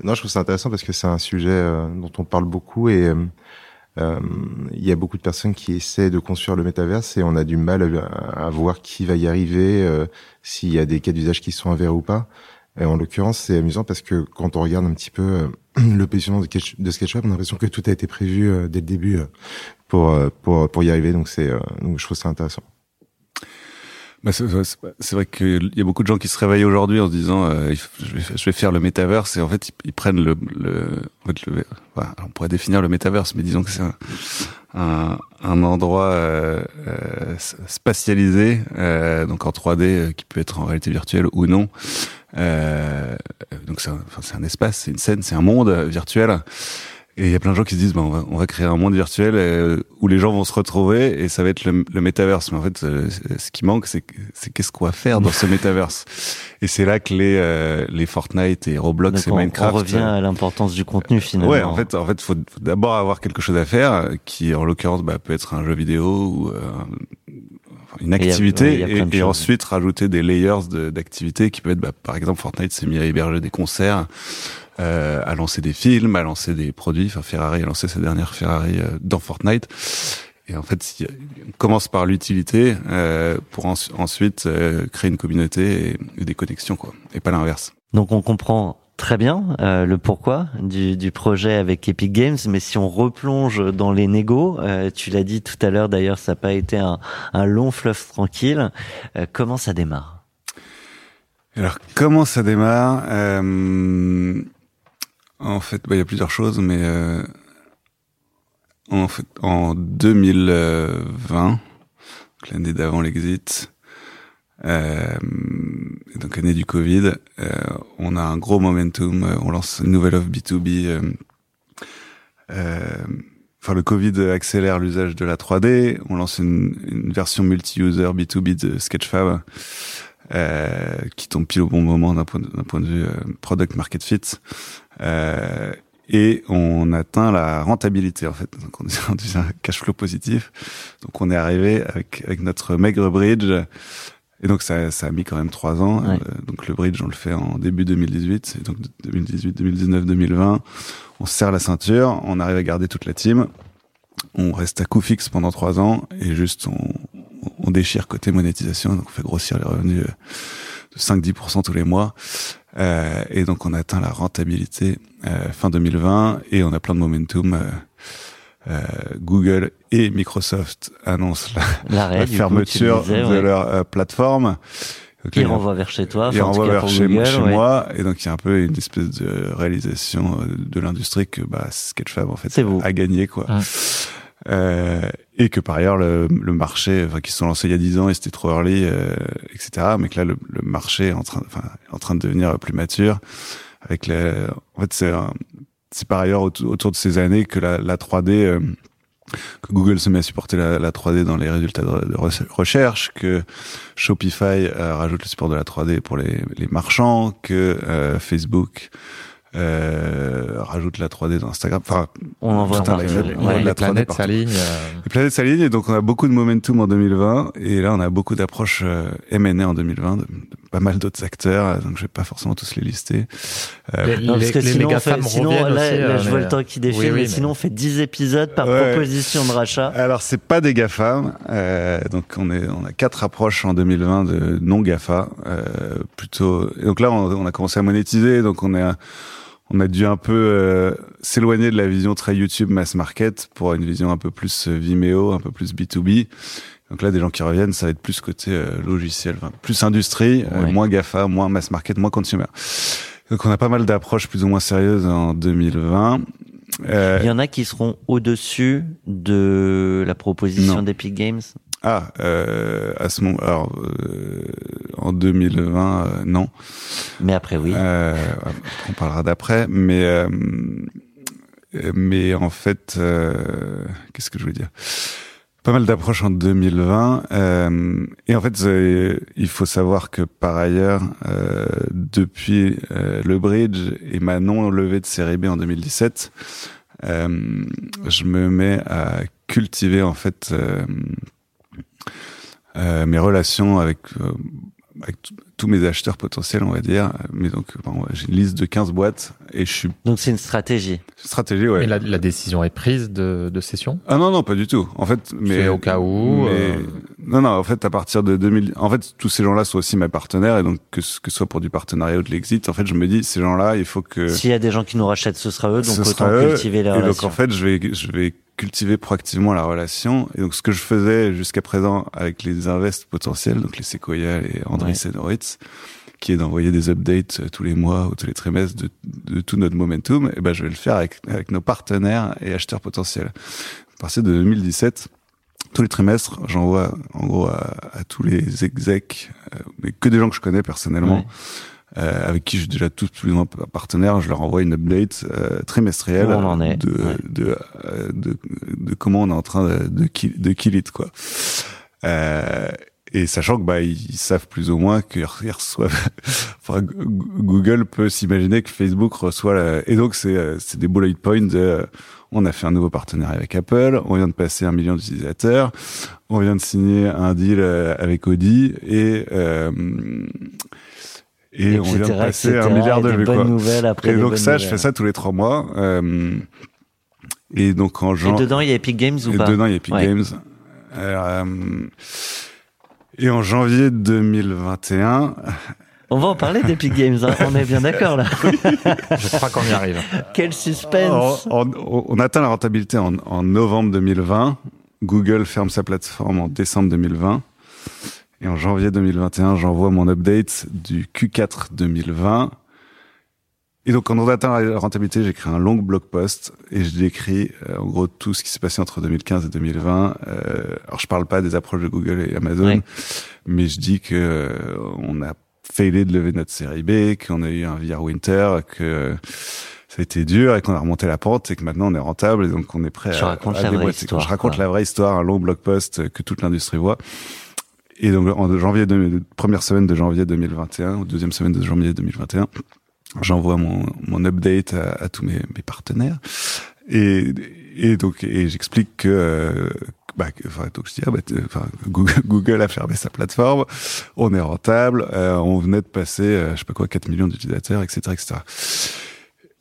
Non, je trouve ça intéressant parce que c'est un sujet euh, dont on parle beaucoup et euh, euh, il y a beaucoup de personnes qui essaient de construire le métaverse et on a du mal à, à voir qui va y arriver, euh, s'il y a des cas d'usage qui sont avérés ou pas. Et en l'occurrence, c'est amusant parce que quand on regarde un petit peu euh, le positionnement de, Sketch- de SketchUp, on a l'impression que tout a été prévu euh, dès le début pour, pour pour y arriver. Donc c'est donc je trouve ça intéressant. Bah, c'est vrai qu'il y a beaucoup de gens qui se réveillent aujourd'hui en se disant euh, je, vais, faire le metaverse et en fait ils, prennent le, le, on pourrait définir le metaverse mais disons que c'est un, un, un endroit euh, euh, spatialisé euh, donc en 3D euh, qui peut être en réalité virtuelle ou non. Euh, donc c'est un, enfin, c'est un espace c'est une scène c'est un monde virtuel et il y a plein de gens qui se disent, bah, on, va, on va créer un monde virtuel euh, où les gens vont se retrouver et ça va être le, le métaverse. Mais en fait, euh, ce qui manque, c'est qu'est-ce qu'on va faire dans ce métaverse. Et c'est là que les euh, les Fortnite et Roblox et Minecraft. on revient à l'importance du contenu finalement. Ouais, en fait, en fait, faut, d'abord avoir quelque chose à faire, euh, qui en l'occurrence bah, peut être un jeu vidéo ou euh, une Et a- activité, ouais, a et, choses. ensuite rajouter des layers de- d'activités qui peuvent être, bah, par exemple, Fortnite s'est mis à héberger des concerts, euh, à lancer des films, à lancer des produits. Enfin, Ferrari a lancé sa dernière Ferrari euh, dans Fortnite. Et en fait, si- on commence par l'utilité euh, pour ens- ensuite euh, créer une communauté et, et des connexions, quoi, et pas l'inverse. Donc on comprend très bien euh, le pourquoi du, du projet avec Epic Games, mais si on replonge dans les négos, euh, tu l'as dit tout à l'heure d'ailleurs, ça n'a pas été un, un long fleuve tranquille. Euh, comment ça démarre? Alors, comment ça démarre? Euh, En fait, bah, il y a plusieurs choses, mais euh, en fait, en 2020, donc l'année d'avant l'exit, euh, donc année du Covid, euh, on a un gros momentum. On lance une nouvelle offre B2B. euh, euh, Enfin, le Covid accélère l'usage de la 3D. On lance une, une version multi-user B2B de Sketchfab euh, qui tombe pile au bon moment d'un point, de- d'un point de vue euh, product market fit. Euh, et on atteint la rentabilité en fait. Donc on est rendu un cash flow positif. Donc on est arrivé avec, avec notre maigre bridge. Et donc ça, ça a mis quand même trois ans. Ouais. Euh, donc le bridge on le fait en début 2018. Et donc 2018, 2019, 2020, on se serre la ceinture. On arrive à garder toute la team. On reste à coup fixe pendant trois ans et juste on, on déchire côté monétisation, donc on fait grossir les revenus de 5-10% tous les mois. Euh, et donc on atteint la rentabilité euh, fin 2020 et on a plein de momentum. Euh, euh, Google et Microsoft annoncent la, coup, fermeture disais, de ouais. leur euh, plateforme. Donc, Ils renvoient vers chez toi. il enfin, en tout renvoie cas vers chez, Google, chez ouais. moi et donc il y a un peu une espèce de réalisation euh, de l'industrie que bah, Sketchfab en fait a gagné quoi. Euh, et que par ailleurs le, le marché enfin qui se sont lancés il y a 10 ans et c'était trop early euh, etc mais que là le, le marché est en train enfin est en train de devenir plus mature avec les en fait c'est c'est par ailleurs autour, de ces années que la, la 3D euh, que Google se met à supporter la, la 3D dans les résultats de, de re- recherche, que Shopify euh, rajoute le support de la 3D pour les, les marchands, que Facebook euh, rajoute la 3D dans Instagram. Enfin, On en voit les, on voit les la 3D planètes partout. s'alignent. euh, les planètes s'alignent et donc on a beaucoup de momentum en 2020 et là on a beaucoup d'approches euh, M&A en 2020 de, de pas mal d'autres acteurs donc je vais pas forcément tous les lister. Euh, les, Non, parce les- que les sinon, fait, sinon là, aussi, là, euh, je vois le temps qui défile, Oui, oui, mais mais- sinon on fait 10 épisodes par Ouais. proposition de rachat. Alors c'est pas des GAFA, euh, donc on est on a quatre approches en 2020 de non GAFA, euh, plutôt. Et donc là on, on a commencé à monétiser, donc on est à- on a dû un peu euh, s'éloigner de la vision très YouTube mass market pour une vision un peu plus euh, Vimeo, un peu plus B2B. Donc là, des gens qui reviennent, ça va être plus côté euh, logiciel, enfin, plus industrie, euh, moins GAFA, moins mass market, moins consumer. Donc on a pas mal d'approches plus ou moins sérieuses en 2020. Euh, Il y en a qui seront au-dessus de la proposition d'Epic Games? Ah, euh, à ce moment, alors euh, en 2020, euh, non. Mais après, oui. Euh, on parlera d'après, mais euh, mais en fait, euh, qu'est-ce que je voulais dire? Pas mal d'approches en 2020, euh, et en fait, il faut savoir que par ailleurs, euh, depuis le bridge et ma non levée de série B en 2017, euh, je me mets à cultiver en fait euh, euh, mes relations avec, euh, avec tous mes acheteurs potentiels, on va dire. Mais donc, bon, j'ai une liste de 15 boîtes et je suis Donc c'est une stratégie. stratégie, ouais. Mais la, la décision est prise de, de cession? Ah non non pas du tout. En fait, mais C'est au cas où, mais- euh, Non non, en fait à partir de 2000, en fait tous ces gens-là sont aussi mes partenaires et donc que ce que soit pour du partenariat ou de l'exit, en fait je me dis ces gens-là, il faut que S'il y a des gens qui nous rachètent, ce sera eux, donc ce autant sera eux. cultiver les et relations. donc en fait je vais je vais cultiver proactivement la relation et donc ce que je faisais jusqu'à présent avec les invests potentiels, donc les Sequoia et et Horowitz, qui est d'envoyer des updates euh, tous les mois ou tous les trimestres de, de tout notre momentum, et ben je vais le faire avec, avec nos partenaires et acheteurs potentiels. À partir de 2017, tous les trimestres, j'envoie en gros à, à tous les execs, euh, mais que des gens que je connais personnellement, Ouais. Euh, avec qui je suis déjà tous plus ou moins partenaires, je leur envoie une update euh, trimestrielle on en est, de, ouais. de, euh, de, de comment on est en train de, de, kill, de kill it, quoi. Euh, et sachant que bah ils savent plus ou moins ils reçoivent. enfin, Google peut s'imaginer que Facebook reçoit. La... Et donc c'est euh, c'est des bullet points. De, euh, on a fait un nouveau partenariat avec Apple. On vient de passer un million d'utilisateurs. On vient de signer un deal avec Audi et euh, et on vient de passer un milliard de et vues. bonnes quoi. nouvelles après Et donc ça, je fais ça tous les trois mois. Euh, et donc en Et janvier. dedans, il y a Epic Games ou Et pas dedans, il y a Epic Ouais. Games. Euh, et en janvier 2021, On va en parler d'Epic Games, hein. on est bien d'accord là. Je crois qu'on y arrive. Quel suspense on, on- on atteint la rentabilité en, en novembre 2020. Google ferme sa plateforme en décembre 2020. Et en janvier 2021, j'envoie mon update du Q4 2020. Et donc, quand on atteint la rentabilité, j'écris un long blog post et je décris euh, en gros tout ce qui s'est passé entre 2015 et 2020. Euh, alors, je parle pas des approches de Google et Amazon, Ouais. mais je dis que euh, on a failé de lever notre série B, qu'on a eu un VR Winter, que ça a été dur et qu'on a remonté la pente et que maintenant on est rentable et donc on est prêt à, racontes à la vraie histoire, Je raconte quoi. la vraie histoire, un long blog post que toute l'industrie voit. Et donc en janvier, première semaine de janvier 2021 ou deuxième semaine de janvier 2021, j'envoie mon, update à, tous mes, partenaires et, donc et j'explique que euh, bah, que- enfin, donc je dis, ah, bah, Google, a fermé sa plateforme, on est rentable, euh, on venait de passer, euh, je sais pas quoi, 4 millions d'utilisateurs, etc., etc.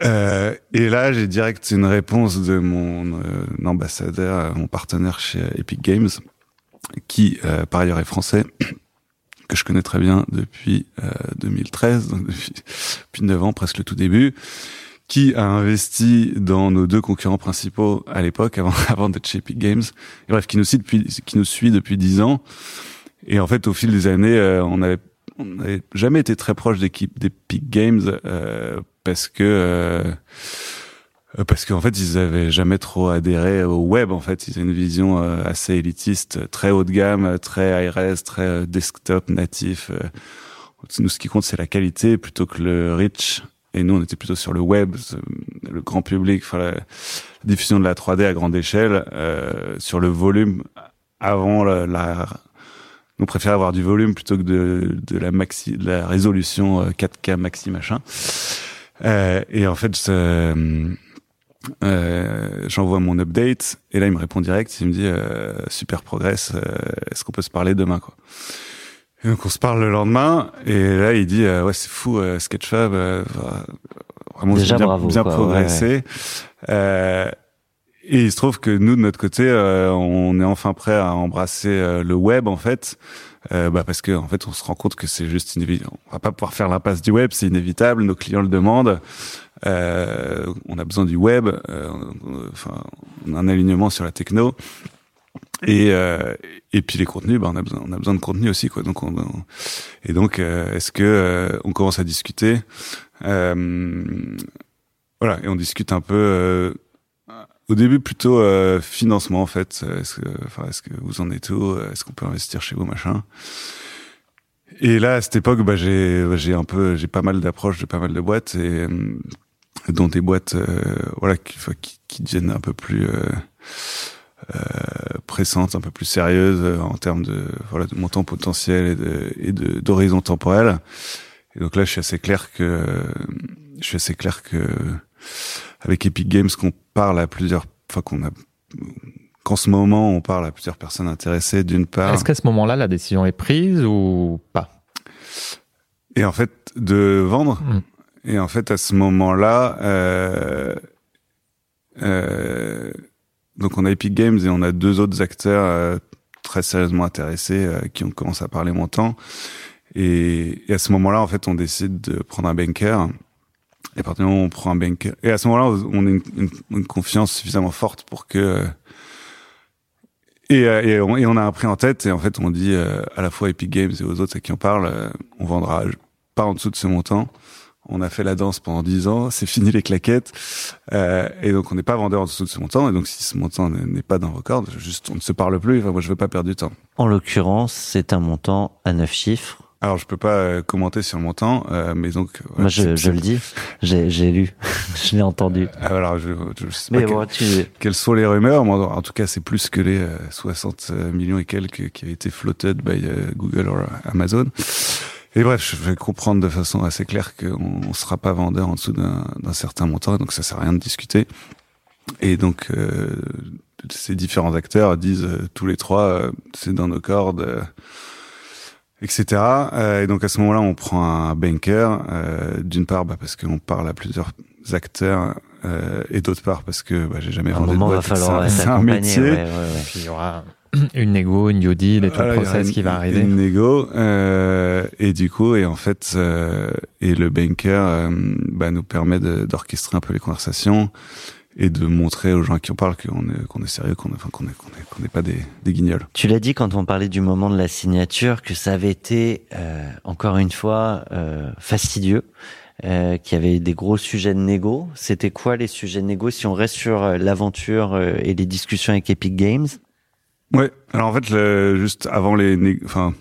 Euh, et là, j'ai direct une réponse de mon ambassadeur, mon partenaire chez Epic Games, qui euh, par ailleurs est français, que je connais très bien depuis euh, 2013, donc depuis, depuis 9 ans, presque le tout début, qui a investi dans nos deux concurrents principaux à l'époque, avant, avant d'être chez Epic Games. Bref, qui nous suit depuis, qui nous suit depuis 10 ans. Et en fait, au fil des années, euh, on avait on n'avait jamais été très proche d'équipe d'Epic Games euh, parce que euh, parce qu'en fait ils avaient jamais trop adhéré au web en fait ils ont une vision euh, assez élitiste très haut de gamme très res très euh, desktop natif euh. nous ce qui compte c'est la qualité plutôt que le reach et nous on était plutôt sur le web le grand public enfin la, diffusion de la 3D à grande échelle euh, sur le volume avant la, la on préfère avoir du volume plutôt que de, de la maxi, de la résolution euh, 4K maxi machin. Euh, et en fait, euh, euh, j'envoie mon update et là il me répond direct. Il me dit euh, super progress. euh, Est-ce qu'on peut se parler demain quoi et donc on se parle le lendemain et là il dit euh, ouais c'est fou euh, Sketchfab euh, vraiment Déjà, bien, bravo, bien quoi, progressé. Euh, et il se trouve que nous, de notre côté, euh, on est enfin prêt à embrasser euh, le web, en fait, euh, bah parce que en fait, on se rend compte que c'est juste inévitable. On va pas pouvoir faire l'impasse du web, c'est inévitable. Nos clients le demandent. Euh, on a besoin du web. euh, Enfin, on a un alignement sur la techno. Et euh, et puis les contenus, bah on a besoin, on a besoin de contenu aussi, quoi. Donc on, on- et donc euh, est-ce que euh, on commence à discuter euh, Voilà, et on discute un peu. au début, plutôt financement en fait. Est-ce que, enfin, est-ce que vous en êtes où? Est-ce qu'on peut investir chez vous, machin? Et là, à cette époque, bah, j'ai, j'ai un peu, j'ai pas mal d'approches de pas mal de boîtes et dont des boîtes, euh, voilà, qui, qui, qui deviennent un peu plus euh, euh, pressantes, un peu plus sérieuses euh, en termes de, voilà, de montant potentiel et de, et de d'horizon temporel. Et donc là, je suis assez clair que, je suis assez clair que avec Epic Games qu'on parle à plusieurs, enfin qu'on a, qu'en ce moment on parle à plusieurs personnes intéressées d'une part. Est-ce qu'à ce moment-là, la décision est prise ou pas? Et en fait, de vendre? Mm. Et en fait, à ce moment-là, euh, euh, donc on a Epic Games et on a deux autres acteurs euh, très sérieusement intéressés euh, qui ont commencé à parler montant. Et, et à ce moment-là, en fait, on décide de prendre un banker. Et à partir du moment où on prend un banker, et à ce moment-là, on a une, une- une confiance suffisamment forte pour que et, euh, et, on, et on a un prix en tête et en fait on dit euh, à la fois Epic Games et aux autres à qui on parle, on vendra pas en dessous de ce montant. On a fait la danse pendant 10 ans, c'est fini les claquettes, euh, et donc on n'est pas vendeur en dessous de ce montant. Et donc si ce montant n'est pas dans vos cordes, juste on ne se parle plus. Enfin, moi je veux pas perdre du temps. En l'occurrence, c'est un montant à neuf chiffres. Alors je peux pas euh, commenter sur le montant, euh, mais donc Moi, je, je le dis. J'ai lu. je l'ai entendu. Ah, alors je, je, je sais Mais pas bon, que- tu... quelles sont les rumeurs. En tout cas, c'est plus que les euh, 60 millions et quelques qui avaient été floated by euh, Google ou Amazon. Et bref, je vais comprendre de façon assez claire qu'on ne sera pas vendeur en dessous d'un certain montant, donc ça sert à rien de discuter. Et donc, euh, ces différents acteurs disent euh, tous les trois, euh, c'est dans nos cordes, euh, etc. Euh, et donc à ce moment-là, on prend un banker, euh, d'une part bah, parce qu'on parle à plusieurs acteurs, euh, et d'autre part parce que bah, j'ai jamais un vendu de moment, boîte, c'est un- métier. ouais, ouais, ouais. Puis il y aura une négo, une new deal et tout Voilà, le process une- qui va arriver. Une négo, euh, et du coup, et en fait, euh, et le banker euh, bah, nous permet d'orchestrer un peu les conversations et de montrer aux gens à qui on parle qu'on est, qu'on est sérieux, qu'on est, enfin, qu'on est, qu'on est, qu'on n'est pas des, des guignols. Tu l'as dit quand on parlait du moment de la signature, que ça avait été, euh, encore une fois, euh, fastidieux, euh, qu'il y avait des gros sujets de négo. C'était quoi les sujets de négo si on reste sur euh, l'aventure euh, et les discussions avec Epic Games? Ouais. Alors en fait, le- juste avant les, enfin,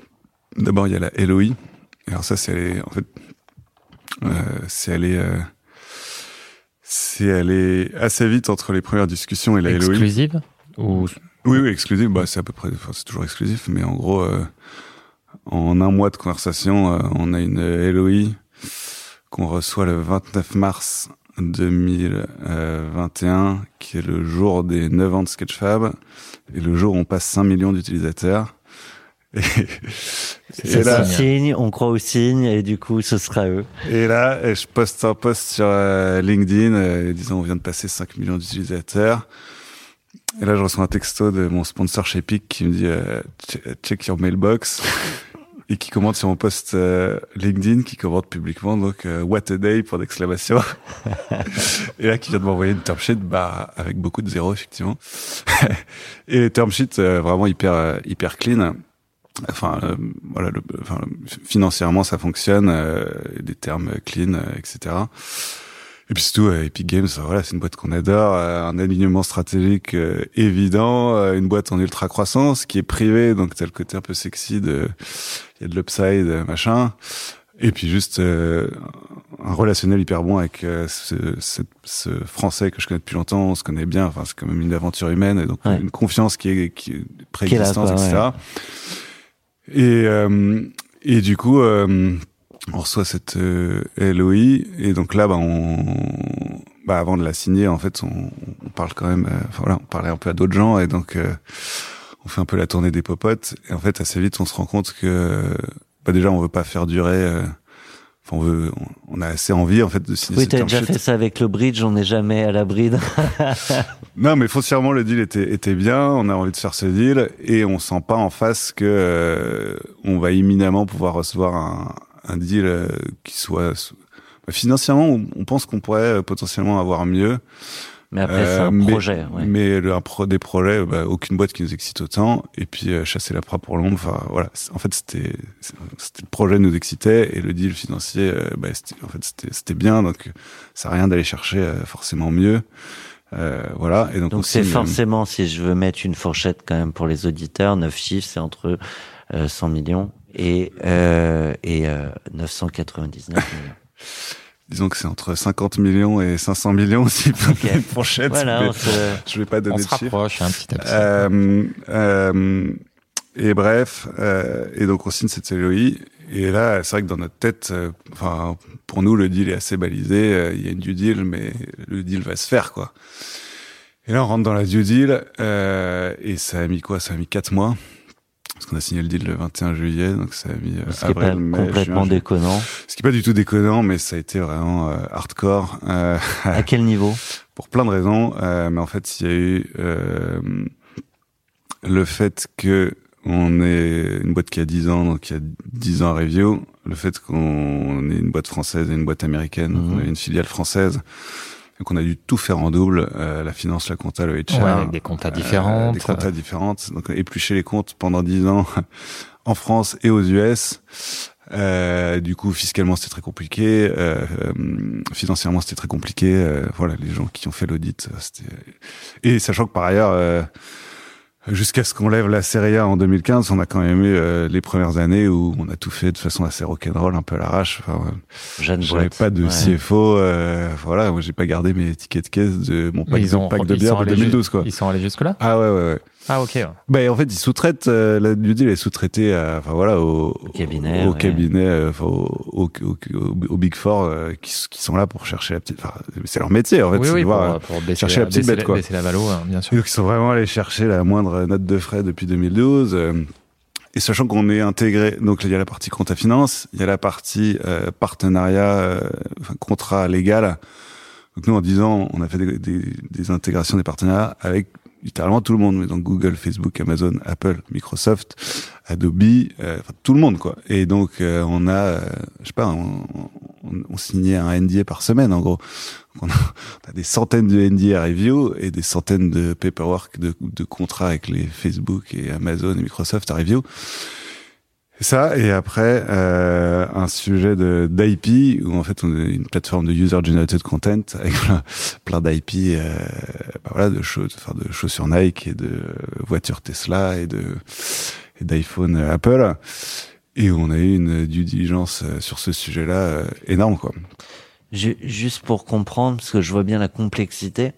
d'abord il y a la LOI. Alors ça, c'est en fait, euh, c'est allé, euh, c'est allé assez vite entre les premières discussions et la LOI. Exclusive ou Oui, oui, exclusif. Bah, c'est à peu près, enfin, c'est toujours exclusif, mais en gros, euh, en un mois de conversation, euh, on a une LOI qu'on reçoit le 29 mars 2021, qui est le jour des 9 ans de Sketchfab, et le jour où on passe 5 millions d'utilisateurs. Là, se signe, on croit au signe, et du coup, ce sera eux. et là, je poste un post sur euh, LinkedIn euh, disant on vient de passer 5 millions d'utilisateurs. et là, je reçois un texto de mon sponsor chez Epic qui me dit euh, Che- check your mailbox et qui commente sur mon post euh, LinkedIn, qui commente publiquement donc euh, what a day pour d'exclamation. et là, qui vient de m'envoyer une term sheet, bah avec beaucoup de zéros effectivement. et term sheet euh, vraiment hyper euh, hyper clean. Enfin, euh, voilà, le- enfin, financièrement ça fonctionne, euh, des termes clean, etc. Et puis surtout, Epic Games, voilà, c'est une boîte qu'on adore, un alignement stratégique euh, évident, une boîte en ultra croissance qui est privée, donc t'as le côté un peu sexy de, il y a de l'upside, machin. Et puis juste euh, un relationnel hyper bon avec euh, ce, ce, ce français que je connais depuis longtemps, on se connaît bien, enfin c'est quand même une aventure humaine, et donc Ouais. une confiance qui est, qui est préexistante, etc. ouais. Et, euh, et du coup, euh, on reçoit cette euh, LOI et donc là, bah, on, bah, avant de la signer, en fait, on, on parle quand même, euh, enfin voilà, on parlait un peu à d'autres gens et donc euh, on fait un peu la tournée des popotes et en fait, assez vite, on se rend compte que bah, déjà, on veut pas faire durer. euh, Enfin, on veut, on, a assez envie en fait de signer Oui, t'as déjà fait ça avec le bridge, on n'est jamais à l'abri. Non, mais foncièrement, le deal était, était bien. On a envie de faire ce deal et on sent pas en face que euh, on va imminemment pouvoir recevoir un, un deal euh, qui soit bah, financièrement. On, on pense qu'on pourrait euh, potentiellement avoir mieux. Mais après, c'est Euh, un mais- projet. ouais. Mais le, un pro, des projets, bah, aucune boîte qui nous excite autant. Et puis euh, chasser la proie pour l'ombre. Enfin voilà. En fait, c'était le projet nous excitait et le deal financier, euh, bah, c'était- en fait, c'était bien. Donc ça a rien d'aller chercher euh, forcément mieux. Euh, voilà. Et donc, on Donc c'est euh, forcément, si je veux mettre une fourchette quand même pour les auditeurs, 9 chiffres, c'est entre euh, 100 millions et, euh, et euh, 999 millions. Disons que c'est entre 50 millions et 500 millions si pour Ok. une fourchette. Voilà, mais se- je vais pas donner On de se rapproche un petit à petit. Euh, euh, et bref, euh, et donc on signe cette LOI. Et là, c'est vrai que dans notre tête, euh, enfin, pour nous, le deal est assez balisé. euh, Il y a une due deal, mais le deal va se faire, quoi. Et là, on rentre dans la due deal, euh, et ça a mis quoi? Ça a mis quatre mois. Parce qu'on a signé le deal le 21 juillet, donc ça a mis euh, Ce qui est pas mai, complètement juin, déconnant. Ce qui est pas du tout déconnant, mais ça a été vraiment euh, hardcore. Euh, À quel niveau? Pour plein de raisons. Euh, mais en fait, il y a eu euh, le fait que on est une boîte qui a 10 ans, donc il y a 10 ans à review. Le fait qu'on est une boîte française et une boîte américaine, Mhm. on une filiale française. Donc on a dû tout faire en double, euh, la finance, la compta, le HR. Ouais, avec des comptas différentes. des comptas différentes. Donc éplucher les comptes pendant 10 ans en France et aux US. Euh, du coup, fiscalement, c'était très compliqué. Euh, euh, financièrement, c'était très compliqué. Euh, voilà, les gens qui ont fait l'audit, euh, c'était. Et sachant que par ailleurs, euh, jusqu'à ce qu'on lève la Serie A en 2015, on a quand même eu euh, les premières années où on a tout fait de façon assez rock'n'roll, un peu à l'arrache. Enfin, euh, Jeune j'avais pas de Ouais. CFO. Euh, voilà, moi, j'ai pas gardé mes tickets de caisse de mon pack, ils de, ont, pack de ils bière sont de allés 2012, ju- quoi. Ils sont allés jusque là. Ah ouais, ouais, ouais. Ah ok. ouais. Bah, en fait, ils sous-traitent euh, la due deal est sous-traitée, à- enfin voilà, au, Au cabinet, au ouais. cabinet, euh, enfin, au, au, au, au Big Four euh, qui, qui sont là pour chercher la petite. Enfin, c'est leur métier en fait, oui, c'est oui, de pour, voir. euh, pour baisser, chercher la petite baisser bête, quoi. baisser la valo, hein, bien sûr. Et donc ils sont vraiment allés chercher la moindre note de frais depuis 2012. euh, et sachant qu'on est intégré, donc il y a la partie compta finance, il y a la partie euh, partenariat, euh, enfin contrat légal. Donc nous en 10 ans, on a fait des, des, des intégrations des partenariats avec littéralement tout le monde, mais donc Google, Facebook, Amazon, Apple, Microsoft, Adobe, euh, enfin tout le monde quoi. Et donc euh, on a, euh, je sais pas, on, on, on signait un NDA par semaine en gros. On, a, des centaines de NDA à review et des centaines de paperwork de, de contrats avec les Facebook et Amazon et Microsoft à review. Ça, et après, euh, un sujet de d'IP, où en fait on est une plateforme de user-generated content avec plein, d'IP, euh, bah voilà, de, choses, enfin, de chaussures Nike et de voitures Tesla et de et d'iPhone euh, Apple. Et on a eu une due diligence euh, sur ce sujet-là euh, énorme, quoi. Ju- Juste pour comprendre, parce que je vois bien la complexité,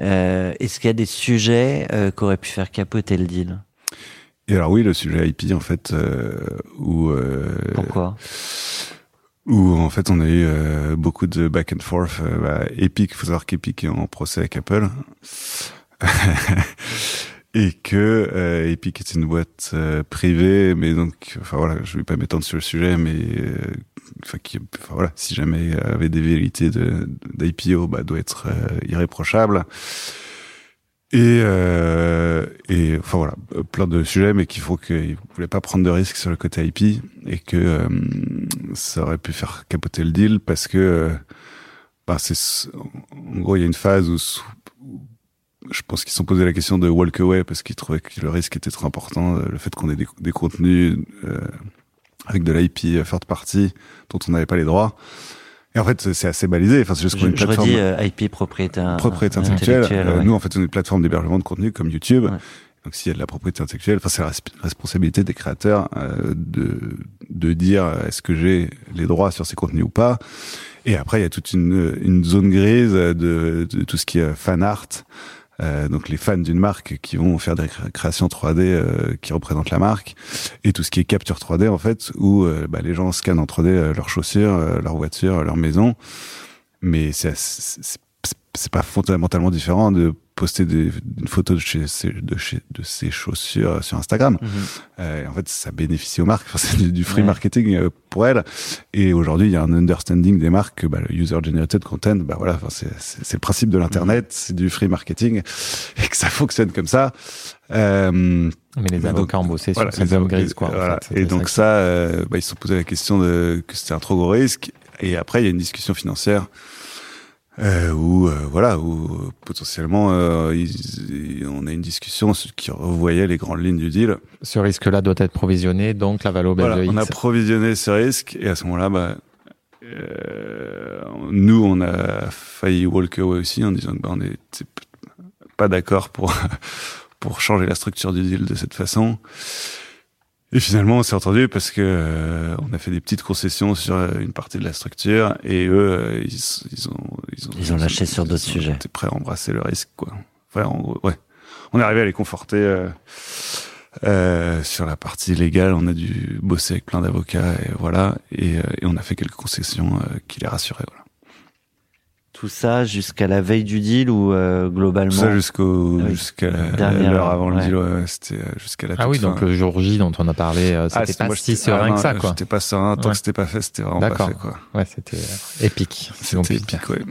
euh, est-ce qu'il y a des sujets qui auraient pu faire capoter le deal? Et alors oui, le sujet IP, en fait, euh, où... euh, Pourquoi? où en fait on a eu euh, beaucoup de back and forth. Euh, bah, Epic, faut savoir qu'Epic est en procès avec Apple. Et que euh, Epic est une boîte euh, privée, mais donc, enfin voilà, je vais pas m'étendre sur le sujet, mais euh, enfin, qui, enfin voilà, si jamais il y avait des vérités de d'IPO, bah doit être euh, irréprochable. Et, euh, et enfin voilà, plein de sujets, mais qu'il faut qu'ils voulaient pas prendre de risques sur le côté IP et que euh, ça aurait pu faire capoter le deal parce que euh, bah, c'est en gros il y a une phase où, je pense qu'ils se sont posé la question de walk away parce qu'ils trouvaient que le risque était trop important, euh, le fait qu'on ait des, des contenus euh, avec de l'IP third party dont on n'avait pas les droits. Et en fait, c'est assez balisé. Enfin, c'est juste qu'on est une Je, je plateforme redis euh, IP propriété, propriété intellectuelle. Euh, ouais. Nous, en fait, on est une plateforme d'hébergement de contenu comme YouTube. Ouais. Donc, s'il y a de la propriété intellectuelle, enfin, c'est la resp- responsabilité des créateurs euh, de de dire euh, est-ce que j'ai les droits sur ces contenus ou pas. Et après, il y a toute une une zone grise de, de tout ce qui est fan art. Euh, donc les fans d'une marque qui vont faire des cré- créations 3D euh, qui représentent la marque et tout ce qui est capture 3D en fait où euh, bah, les gens scannent en 3D euh, leurs chaussures, leurs voitures, leur maison mais c'est pas fondamentalement différent de poster des, une photo de chez ses, de chez de ses chaussures sur Instagram. Mhm. Euh, et en fait, ça bénéficie aux marques. Enfin, c'est du, du free Ouais. marketing euh, pour elles. Et aujourd'hui, il y a un understanding des marques que bah, le user generated content, bah voilà, enfin, c'est le principe de l'internet, c'est du free marketing et que ça fonctionne comme ça. Euh, Mais les avocats donc, ont bossé voilà, sur avocats- grise, quoi. en voilà. fait. Et donc ça euh, bah, ils se sont posé la question de que c'était un trop gros risque. Et après, il y a une discussion financière euh, où euh, voilà, où euh, potentiellement euh, ils- on a une discussion qui revoyait les grandes lignes du deal. Ce risque-là doit être provisionné, donc la valeur Voilà, de on a provisionné ce risque et à ce moment-là, bah, euh, nous, on a failli walk away aussi en disant que bah, on est c'est p- pas d'accord pour pour changer la structure du deal de cette façon. Et finalement, on s'est entendu parce que euh, on a fait des petites concessions sur euh, une partie de la structure et eux, euh, ils, ils ont ils ont Ils ont lâché sur d'autres sujets. été prêts à embrasser le risque, quoi. Enfin, en gros, ouais. On est arrivé à les conforter. euh, euh, sur la partie légale, on a dû bosser avec plein d'avocats et voilà, et, euh, et on a fait quelques concessions qui les rassuraient. Voilà. Tout ça jusqu'à la veille du deal ou euh, globalement Tout ça jusqu'au Ah oui. jusqu'à l'heure heure, avant le deal, ouais, c'était euh, jusqu'à la Ah toute oui, donc le jour J dont on a parlé, euh, Ah, c'était pas moi, si ah, serein non, que ça, quoi. J'étais pas serein tant Ouais. que c'était pas fait, c'était vraiment pas fait, quoi. Ouais, c'était euh, épique, C'était épique, ouais.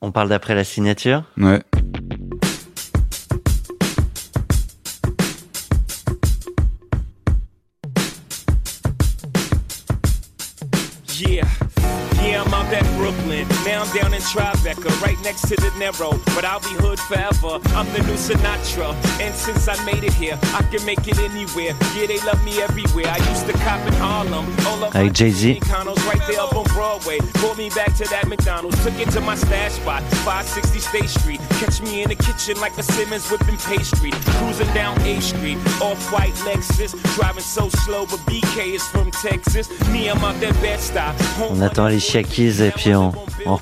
On parle d'après la signature Ouais. Yeah. Yeah, I'm out at Brooklyn. Now I'm down in Tribeca, right next to the Narrow. But I'll be hood forever. I'm the new Sinatra. And since I made it here, I can make it anywhere. Yeah, they love me everywhere. I used to cop in Harlem. All of my Jay-Z. Condos right there up on Broadway. Brought me back to that McDonald's. Took it to my stash spot, 560 State Street. Catch me in the kitchen like a Simmons whipping pastry. Cruising down A Street, off-white Lexus. Driving so slow, but BK is from Texas. Me, I'm out that bed stop. On attend les chiakis et puis on, on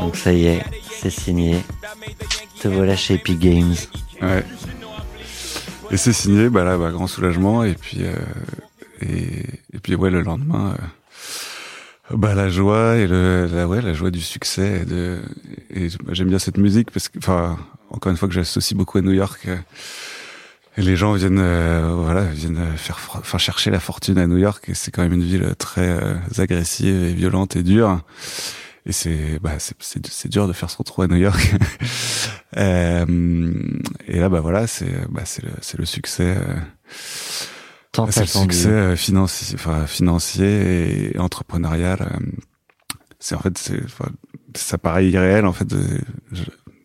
Donc ça y est, c'est signé. Te voilà chez Epic Games. Ouais. Et c'est signé, bah là, bah, grand soulagement. Et puis, euh, et, puis ouais, le lendemain, euh, bah la joie et le, la, ouais, la joie du succès. Et et j'aime bien cette musique parce que, enfin, encore une fois que j'associe beaucoup à New York. euh, et les gens viennent, euh, voilà, viennent faire, enfin, chercher la fortune à New York. Et c'est quand même une ville très agressive et violente et dure. Et c'est, bah, c'est, dur de faire son trou à New York. Euh, et là, bah voilà, c'est, bah, c'est le, c'est le succès, euh, Tant c'est le succès euh, financier, enfin, financier et entrepreneurial. C'est en fait, c'est, ça paraît irréel en fait.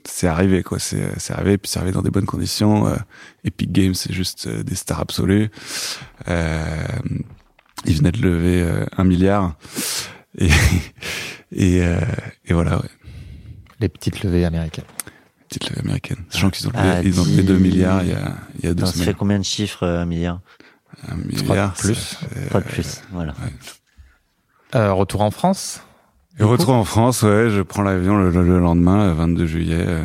c'est arrivé quoi, c'est, c'est arrivé puis c'est arrivé dans des bonnes conditions. euh, Epic Games, c'est juste euh, des stars absolues. Euh, ils venaient de lever un milliard et et, euh, et voilà. Ouais. Les petites levées américaines. petite levée américaine. Sachant qu'ils ont Ah, levé, ils ont levé 2 milliards il y a, il y a deux Attends, ça fait semaines. combien de chiffres, euh, un milliard? Un Trois de milliard, plus. ça fait, Trois de euh, plus, voilà. Euh, retour en France? Et retour en France, ouais, je prends l'avion le, le- le lendemain, le 22 juillet. Euh,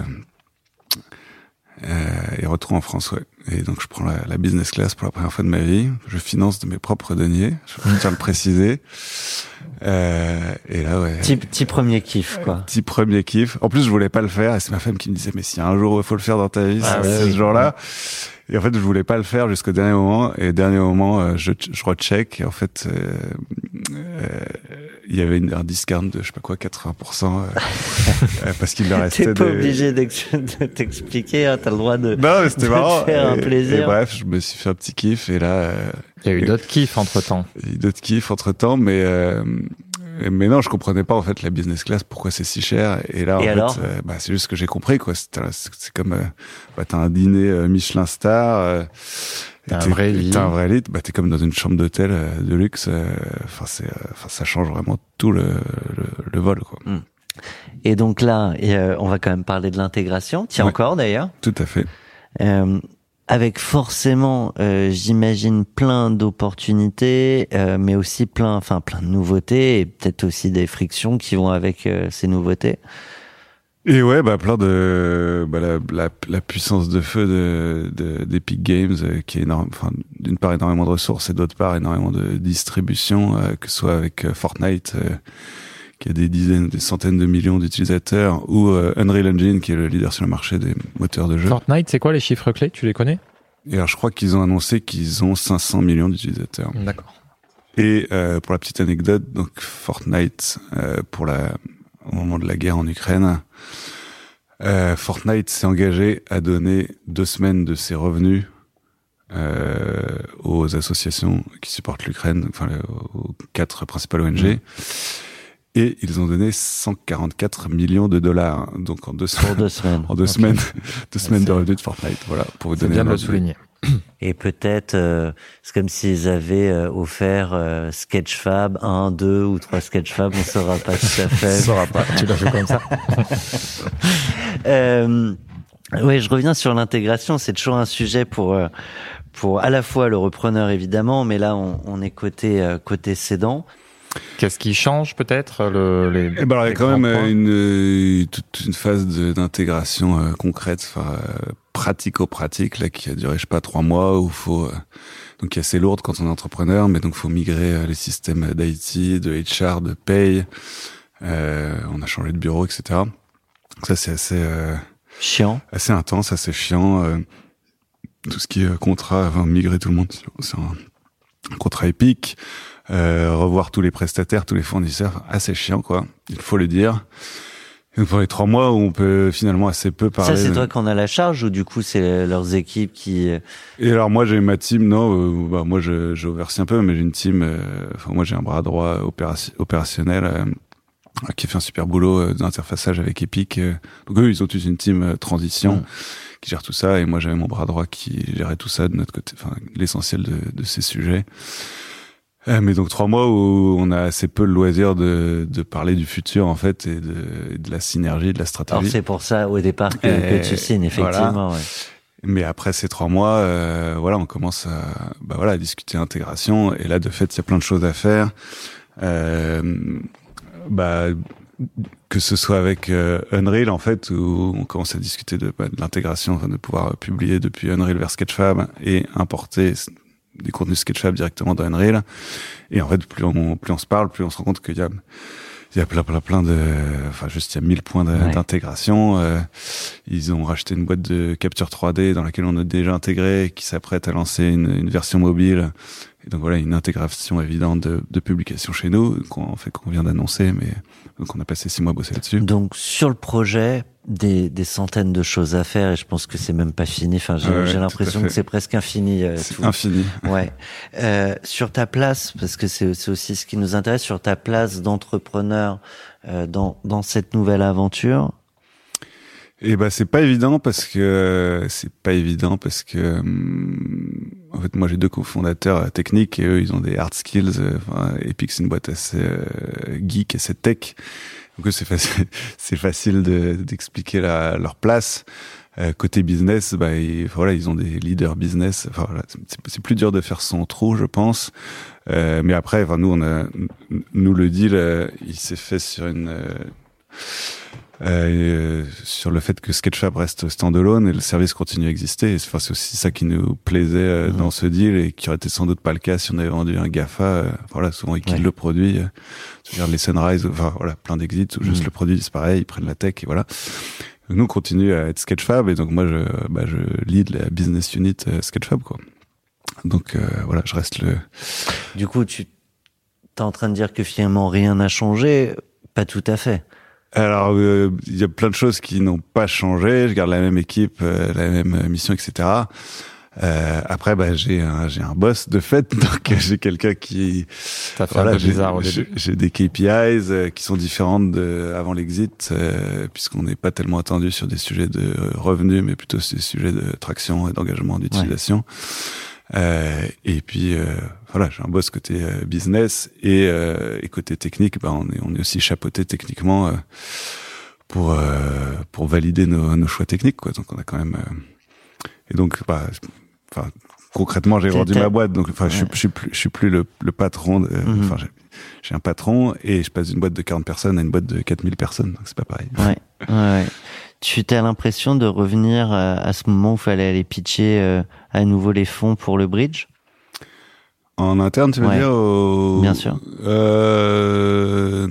euh, et retour en France, ouais. Et donc je prends la, la business class pour la première fois de ma vie. Je finance de mes propres deniers, je tiens à le préciser. Euh, et là, ouais. Petit, petit premier kiff, quoi. Petit premier kiff. En plus, je voulais pas le faire, et c'est ma femme qui me disait, mais si un jour il faut le faire dans ta vie, Ah c'est ouais, ce jour-là. Et en fait, je voulais pas le faire jusqu'au dernier moment. Et dernier moment, euh, je, je recheck. Et en fait, euh, euh, il y avait une, un discount de, je sais pas quoi, 80%, euh, euh, parce qu'il leur restait T'es pas des... obligé de t'expliquer, hein, t'as le droit de, Non, mais c'était marrant. faire un plaisir. Et bref, je me suis fait un petit kiff. Et là, euh, Il y a eu d'autres kiffs entre temps. il y a eu d'autres kiffs entre temps, mais euh, mais non, je comprenais pas en fait la business class pourquoi c'est si cher. Et là, en fait, alors? euh, bah, c'est juste que j'ai compris quoi. C'est comme euh, bah, t'as un dîner euh, Michelin star. euh, T'as un vrai lit. T'as un vrai lit. Bah t'es comme dans une chambre d'hôtel euh, de luxe. euh, Enfin c'est, euh, enfin ça change vraiment tout le le, le vol quoi. Et donc là, et, euh, on va quand même parler de l'intégration. Tiens Ouais. encore d'ailleurs. Tout à fait. Avec forcément, euh, j'imagine plein d'opportunités, euh, mais aussi plein, enfin plein de nouveautés et peut-être aussi des frictions qui vont avec euh, ces nouveautés. Et ouais, bah plein de bah, la, la, puissance de feu de- d'Epic Games euh, qui est énorme. Enfin, d'une part énormément de ressources et d'autre part énormément de distribution, euh, que ce soit avec euh, Fortnite euh, qui a des dizaines, des centaines de millions d'utilisateurs, ou euh, Unreal Engine qui est le leader sur le marché des moteurs de jeu. Fortnite, c'est quoi les chiffres clés? Tu les connais? Et alors je crois qu'ils ont annoncé qu'ils ont 500 millions d'utilisateurs. D'accord. Et euh, pour la petite anecdote, donc Fortnite, euh, pour la, au moment de la guerre en Ukraine, euh, Fortnite s'est engagé à donner deux semaines de ses revenus euh, aux associations qui supportent l'Ukraine, enfin aux quatre principales ONG. Et ils ont donné 144 millions de dollars, donc en deux Pour semaines, deux semaines. en deux semaines, deux semaines de revenus de Fortnite. Voilà, pour vous donner bien de un le souligner. Et peut-être, euh, c'est comme s'ils avaient euh, offert euh, Sketchfab, un, deux ou trois Sketchfab, on saura pas tout à fait. sauras pas. Tu l'as fait comme ça. Euh, oui, je reviens sur l'intégration. C'est toujours un sujet pour euh, pour à la fois le repreneur évidemment, mais là on, on est côté euh, côté cédant. Qu'est-ce qui change peut-être le, les, Eh ben alors, il y a quand même euh, une, euh, toute une phase de- d'intégration euh, concrète, enfin euh, pratico-pratique, là, qui a duré, je sais pas, trois mois, où faut, euh, donc qui est assez lourde quand on est entrepreneur, mais donc faut migrer euh, les systèmes d'IT, de HR, de paye. Euh, on a changé de bureau, etc. Donc ça, c'est assez, euh, Chiant. assez intense, assez chiant. euh, tout ce qui est euh, contrat, enfin, migrer tout le monde sur un, un contrat épique, euh, revoir tous les prestataires, tous les fournisseurs, assez chiant quoi, il faut le dire. Et pour les trois mois où on peut finalement assez peu parler. Ça c'est toi qu'on a la charge ou du coup c'est leurs équipes qui. euh, Et alors moi j'ai ma team, non, euh, bah, moi je, je un peu, mais j'ai une team, euh, enfin moi j'ai un bras droit opération- opérationnel qui fait un super boulot d'interfaçage avec Epic. donc eux ils ont tous une team transition Mm. qui gère tout ça, et moi j'avais mon bras droit qui gérait tout ça de notre côté, enfin l'essentiel de, de ces sujets. Euh, mais donc trois mois où on a assez peu le loisir de, de parler du futur en fait et de, de la synergie, de la Alors stratégie. c'est pour ça au départ que, Et que tu signes effectivement. ouais. Mais après ces trois mois, euh, voilà, on commence à, bah voilà, à discuter intégration. Et là, de fait, il y a plein de choses à faire. Euh, bah, que ce soit avec euh, Unreal, en fait, où on commence à discuter de, bah, de l'intégration, enfin, de pouvoir publier depuis Unreal vers Sketchfab et importer des contenus Sketchfab directement dans Unreal. Et en fait, plus on, plus on se parle, plus on se rend compte qu'il y a il y a plein, plein, plein de, enfin, juste, il y a 1000 points Ouais. d'intégration. Euh, ils ont racheté une boîte de capture 3D dans laquelle on a déjà intégré, qui s'apprête à lancer une, une version mobile. Et donc voilà, une intégration évidente de, de publication chez nous, qu'on fait qu'on vient d'annoncer, mais donc on a passé six mois à bosser là-dessus. Donc sur le projet, des, des centaines de choses à faire et je pense que c'est même pas fini. Enfin, j'ai Ouais, l'impression que c'est presque infini. euh, C'est tout. infini. Ouais. Euh, sur ta place, parce que c'est aussi ce qui nous intéresse, sur ta place d'entrepreneur euh, dans dans cette nouvelle aventure? Et bah c'est pas évident parce que c'est pas évident parce que hum, en fait, moi j'ai deux cofondateurs euh, techniques et eux ils ont des hard skills. euh, Enfin, Epic c'est une boîte assez euh, geek, assez tech. Donc c'est facile, facile de- d'expliquer la- leur place. Côté business, bah, ils, voilà, ils ont des leaders business. Enfin, voilà, c'est- plus dur de faire son trou, je pense. Euh, mais après, enfin, nous, on a, nous le deal, il s'est fait sur une, euh, sur le fait que Sketchfab reste standalone et le service continue à exister. Enfin, c'est aussi ça qui nous plaisait euh, dans ce deal et qui aurait été sans doute pas le cas si on avait vendu un Gafa. euh, voilà, souvent ils killent Ouais. le produit. euh, je veux dire, les Sunrise, enfin voilà, plein d'exits où juste Mhm. le produit disparaît, ils prennent la tech et voilà. Donc, nous, on continue à être Sketchfab et donc moi, je, bah, je lead la business unit Sketchfab, quoi. Donc euh, voilà, je reste le. Du coup, tu es en train de dire que finalement rien n'a changé Pas tout à fait. Alors, euh, il y a plein de choses qui n'ont pas changé. Je garde la même équipe, euh, la même euh, mission, etc. Euh, après, bah, j'ai un, j'ai un boss de fait, donc euh, j'ai quelqu'un qui. Ça fait un peu bizarre au j'ai- début. J'ai des KPIs euh, qui sont différentes de avant l'exit, euh, puisqu'on n'est pas tellement attendu sur des sujets de euh, revenus, mais plutôt sur des sujets de traction et d'engagement d'utilisation. Euh, et puis euh, voilà, j'ai un boss côté euh, business et, euh, et côté technique, bah, on est on est aussi chapeauté techniquement euh, pour pour valider nos, nos choix techniques quoi. Donc on a quand même et donc bah enfin concrètement j'ai vendu ma boîte donc enfin je Ouais. je suis plus je suis plus le, le patron Mhm. enfin j'ai j'ai un patron et je passe d'une boîte de 40 personnes à une boîte de 4000 personnes donc c'est pas pareil. Ouais, ouais. Tu as l'impression de revenir à ce moment où il fallait aller pitcher euh, à nouveau les fonds pour le bridge? En interne, tu veux Ouais. dire au- Bien sûr. Euh...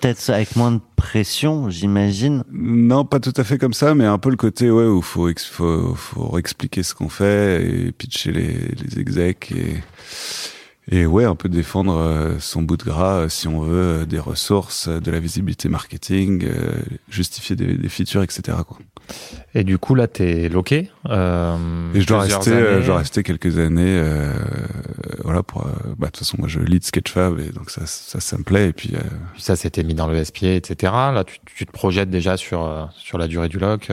Peut-être avec moins de pression, j'imagine. Non, pas tout à fait comme ça, mais un peu le côté ouais où faut ex- faut, faut expliquer ce qu'on fait et pitcher les, les execs et et ouais un peu défendre euh, son bout de gras euh, si on veut euh, des ressources, de la visibilité marketing, justifier des, des features, etc. Quoi. Et du coup, là, t'es loqué. Euh, Et je dois rester, euh, années. je dois rester quelques années, euh, voilà pour. euh, bah de toute façon, moi je lead Sketchfab et donc ça, ça, ça me plaît et puis. euh, ça, c'était mis dans le SPA, etc. Là, tu, tu te projettes déjà sur, sur la durée du lock.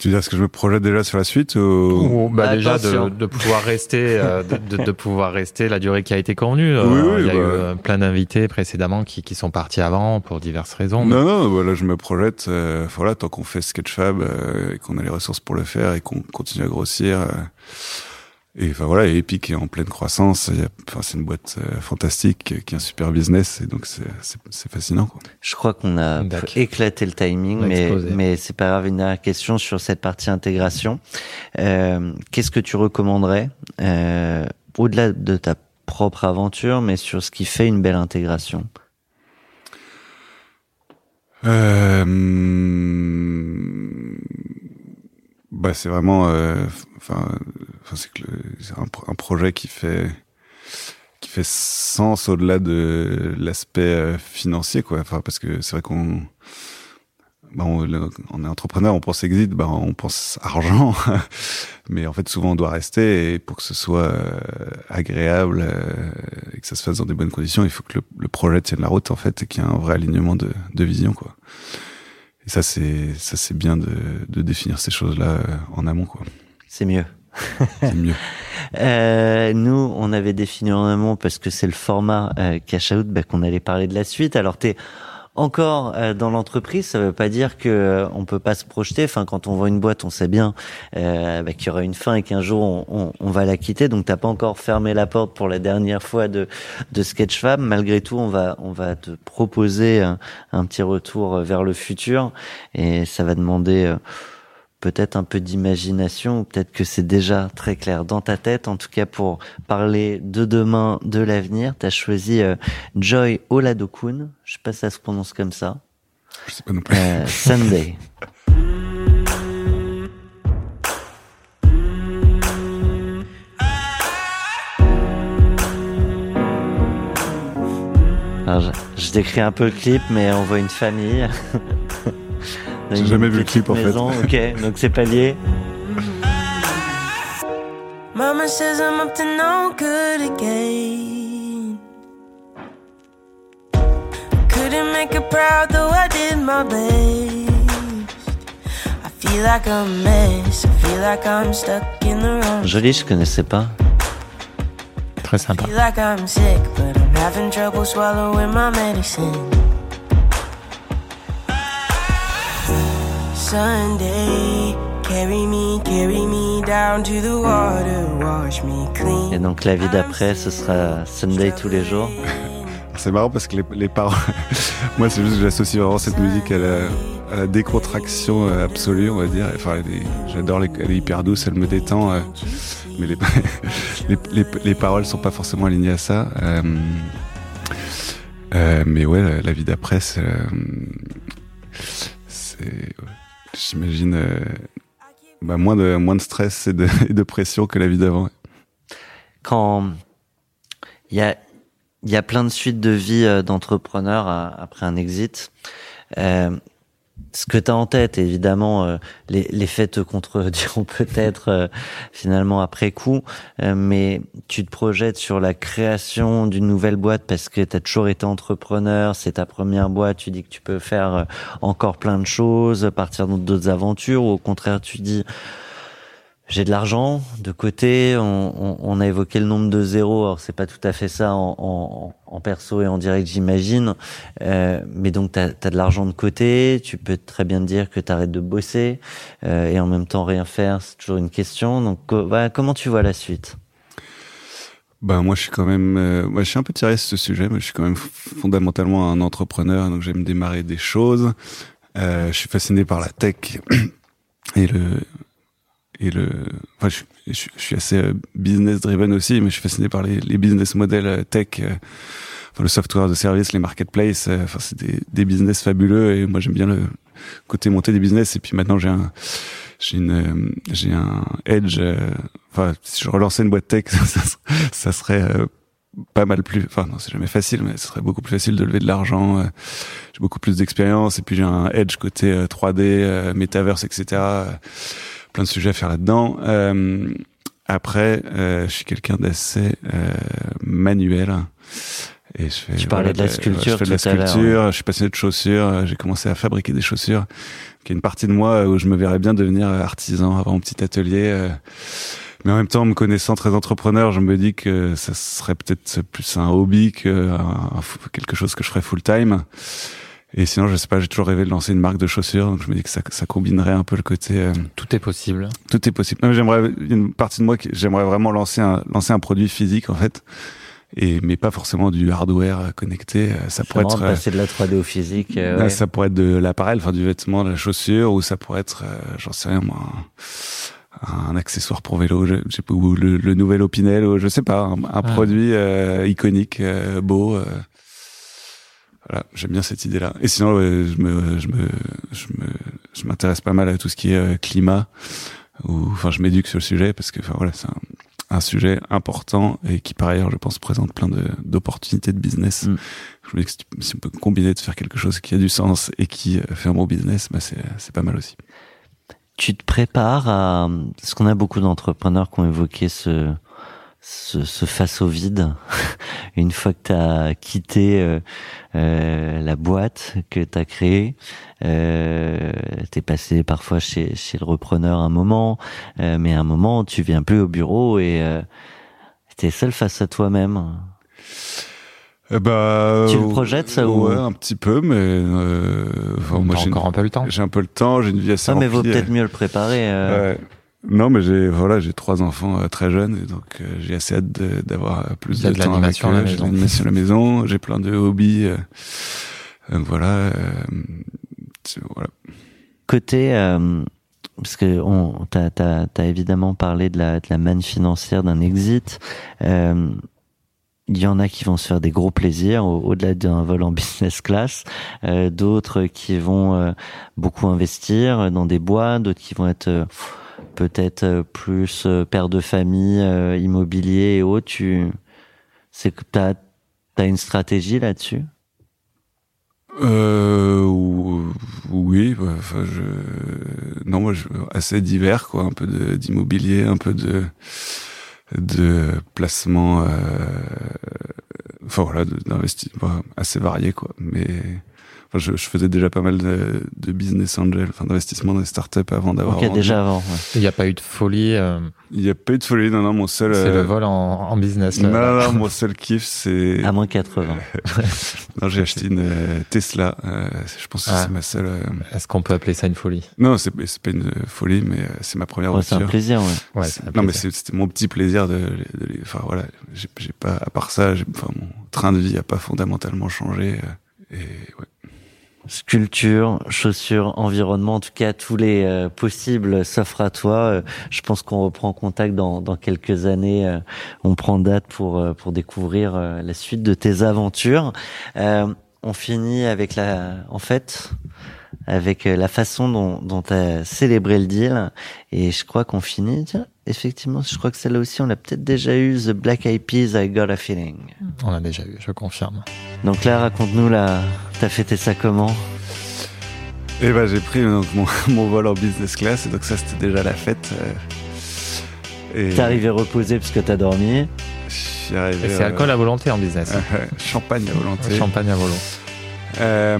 Euh. tu veux dire est-ce que je me projette déjà sur la suite ou... Ou, bah, déjà de, de pouvoir rester, euh, de, de, de pouvoir rester la durée qui a été convenue. Euh, Oui, oui, il y a bah. eu euh, plein d'invités précédemment qui, qui sont partis avant pour diverses raisons. mais- Non, non, voilà, je me projette. Euh, voilà, tant qu'on fait Sketchfab euh, et qu'on a les ressources pour le faire et qu'on continue à grossir. Et enfin voilà, Epic est en pleine croissance. Enfin, c'est une boîte euh, fantastique euh, qui a un super business et donc c'est c'est- c'est fascinant. Quoi. Je crois qu'on a éclaté le timing, mais, explosé. mais c'est pas grave. Une dernière question sur cette partie intégration. Euh, Qu'est-ce que tu recommanderais, euh, au-delà de ta propre aventure, mais sur ce qui fait une belle intégration? Euh, hum, bah c'est vraiment, euh, enfin, enfin c'est un, un projet qui fait qui fait sens au-delà de l'aspect euh, financier quoi. Enfin parce que c'est vrai qu'on bah, on, est entrepreneur, on pense exit, bah on pense argent, mais en fait souvent on doit rester et pour que ce soit euh, agréable euh, et que ça se fasse dans des bonnes conditions, il faut que le, le projet tienne la route en fait et qu'il y ait un vrai alignement de, de vision quoi. Et ça c'est ça c'est bien de, de définir ces choses-là euh, en amont quoi. C'est mieux. C'est mieux. Euh, nous, on avait défini en amont parce que c'est le format euh, cash out bah, qu'on allait parler de la suite. Alors t'es encore euh, dans l'entreprise, ça veut pas dire que euh, on peut pas se projeter. Enfin, quand on voit une boîte, on sait bien euh, bah, qu'il y aura une fin et qu'un jour on, on, va la quitter. Donc t'as pas encore fermé la porte pour la dernière fois de Sketchfab. Malgré tout, on va te proposer un, un petit retour euh, vers le futur et ça va demander peut-être un peu d'imagination, ou peut-être que c'est déjà très clair dans ta tête. En tout cas, pour parler de demain, de l'avenir, tu as choisi euh, Joy Oladokun. Je sais pas si ça se prononce comme ça. Je sais pas non plus. Euh, Sunday. Alors, je, je décris un peu le clip, mais on voit une famille. J'ai jamais vu le clip, en fait. maison. Ok, donc c'est pas lié. Mama says I'm up to no good again. Couldn't make her proud, though I did my best. I feel like a mess. I feel like I'm stuck in the wrong. Joli, je connaissais pas. Très sympa. Feel like I'm sick, but I'm having trouble swallowing my medicine. Et donc la vie d'après, ce sera Sunday tous les jours. C'est marrant parce que les, les paroles, moi c'est juste que j'associe vraiment cette musique à la, à la décontraction euh, absolue, on va dire. Enfin, j'adore, les- elle est hyper douce, elle me détend, euh, mais les, les, les, les paroles sont pas forcément alignées à ça. Euh, euh, mais ouais, la, la vie d'après, c'est, euh, c'est, ouais, j'imagine, euh, bah, moins de moins de stress et de, et de pression que la vie d'avant. Quand il y a, y a plein de suites de vie euh, d'entrepreneurs à- après un exit, euh, ce que tu as en tête, évidemment, euh, les, les faits te contrediront peut-être euh, finalement après coup, euh, mais tu te projettes sur la création d'une nouvelle boîte parce que tu as toujours été entrepreneur, c'est ta première boîte, tu dis que tu peux faire euh, encore plein de choses, partir dans d'autres aventures, ou au contraire tu dis j'ai de l'argent de côté. On, a évoqué le nombre de zéros. Alors c'est pas tout à fait ça en, perso et en direct, j'imagine. Euh, mais donc t'as as de l'argent de côté. Tu peux très bien te dire que t'arrêtes de bosser euh, et en même temps rien faire. C'est toujours une question. Donc comment tu vois la suite? Ben moi je suis quand même, euh, moi, je suis un peu tiré sur ce sujet, mais je suis quand même fondamentalement un entrepreneur, donc j'aime démarrer des choses. Je suis fasciné par la tech et le et le. Enfin, je, je, je suis assez euh, business driven aussi, mais je suis fasciné par les, les business models euh, tech, euh, enfin, le software de service, les marketplaces. euh, Enfin, c'est des, des business fabuleux et moi j'aime bien le côté monter des business. Et puis maintenant j'ai un j'ai une euh, j'ai un edge. euh, Enfin, si je relançais une boîte tech, ça, ça serait pas mal plus. Enfin, non, c'est jamais facile, mais ce serait beaucoup plus facile de lever de l'argent. J'ai beaucoup plus d'expérience et puis j'ai un edge côté euh, 3D, euh, metaverse, etc. euh, Plein de sujets à faire là-dedans. Euh, après, euh, je suis quelqu'un d'assez euh, manuel. Et je fais, Tu parlais de la sculpture Je fais de la sculpture. Je suis passionné de chaussures. euh, J'ai commencé à fabriquer des chaussures. Qui est une partie de moi où je me verrais bien devenir artisan, avoir mon petit atelier. euh, mais en même temps, me connaissant très entrepreneur, je me dis que ça serait peut-être plus un hobby que un- quelque chose que je ferais full time. Et sinon, je sais pas, j'ai toujours rêvé de lancer une marque de chaussures, donc je me dis que ça, ça combinerait un peu le côté. euh, Tout est possible. tout est possible. J'aimerais une partie de moi qui j'aimerais vraiment lancer un lancer un produit physique en fait, et mais pas forcément du hardware connecté. Euh, Ça pourrait être de euh, passer de la 3D au physique. euh, là, ouais. ça pourrait être de l'appareil, enfin du vêtement, de la chaussure, ou ça pourrait être, euh, j'en sais rien moi, un, un accessoire pour vélo, je, je sais pas, ou le, le nouvel Opinel, ou je sais pas, un, un Ah. produit euh, iconique, euh, beau. Voilà, j'aime bien cette idée-là. Et sinon, ouais, je me, je me, je me, je m'intéresse pas mal à tout ce qui est euh, climat, ou enfin, je m'éduque sur le sujet parce que, enfin voilà, c'est un, un sujet important et qui par ailleurs, je pense, présente plein de d'opportunités de business. Mm. Je me dis que si on peut combiner de faire quelque chose qui a du sens et qui euh, fait un bon business, bah c'est c'est pas mal aussi. tu te prépares à parce qu'on a beaucoup d'entrepreneurs qui ont évoqué ce ce, ce face au vide une fois que tu as quitté euh, euh, la boîte que tu as créée euh, tu es passé parfois chez chez le repreneur un moment euh, mais à un moment tu viens plus au bureau et euh, tu es seul face à toi-même Eh bah, Tu le projettes, ça, ou- Ouais, un petit peu, mais euh, enfin, moi j'ai encore un peu le temps. j'ai un peu le temps, j'ai une vie assez ça mais vaut remplie. peut-être mieux le préparer euh. Ouais. Non, mais j'ai voilà, j'ai trois enfants euh, très jeunes, et donc euh, j'ai assez hâte d'avoir euh, plus de, de temps avec l'animation à la eux. J'ai de maison. l'animation à la maison, j'ai plein de hobbies. euh, donc voilà, euh, voilà. côté euh, parce que on t'as t'as t'as évidemment parlé de la de la manne financière d'un exit euh, il y en a qui vont se faire des gros plaisirs au- au-delà d'un vol en business class, euh, d'autres qui vont euh, beaucoup investir dans des boîtes, d'autres qui vont être euh, peut-être euh, plus euh, père de famille, euh, immobilier et autres. Tu, c'est que t'as t'as une stratégie là-dessus? Euh, ou- oui, enfin je non moi assez divers quoi, un peu d'immobilier, un peu de de placement enfin voilà, d'investissement assez varié quoi, mais Enfin, je, je faisais déjà pas mal de, de business angel, enfin d'investissement dans les startups avant d'avoir. Ok, vendu. déjà avant. ouais. Il n'y a pas eu de folie. euh, Il n'y a pas eu de folie, non, non, mon seul. c'est euh, le vol en, en business. là. Non, non, non, mon seul kiff, c'est. À moins 80. Non, j'ai acheté une euh, Tesla. euh, je pense que Ah. c'est ma seule. euh, Est-ce qu'on peut appeler ça une folie? Non, c'est c'est pas une euh, folie, mais euh, c'est ma première Ouais, c'est un plaisir, ouais. Ouais, un non, mais plaisir. c'était mon petit plaisir de, de les- enfin voilà, j'ai j'ai pas, à part ça, j'ai- enfin mon train de vie a pas fondamentalement changé. euh, Et ouais. Sculpture, chaussures, environnement, en tout cas tous les euh, possibles s'offrent à toi. Euh, je pense qu'on reprend contact dans, dans quelques années. euh, on prend date pour pour découvrir la suite de tes aventures. On finit avec la, en fait, avec la façon dont dont as célébré le deal. Et je crois qu'on finit. Tiens, effectivement, je crois que celle-là aussi, on l'a peut-être déjà eu. The Black Eyed Peas, I Got a Feeling. On l'a déjà eu, je confirme. Donc là, raconte-nous là, t'as fêté ça comment Et ben j'ai pris donc mon, mon vol en business class, et donc ça c'était déjà la fête. euh, T'es arrivé reposé parce que t'as dormi. c'est euh, alcool à volonté en business. euh, champagne à volonté. Champagne à volo. Euh,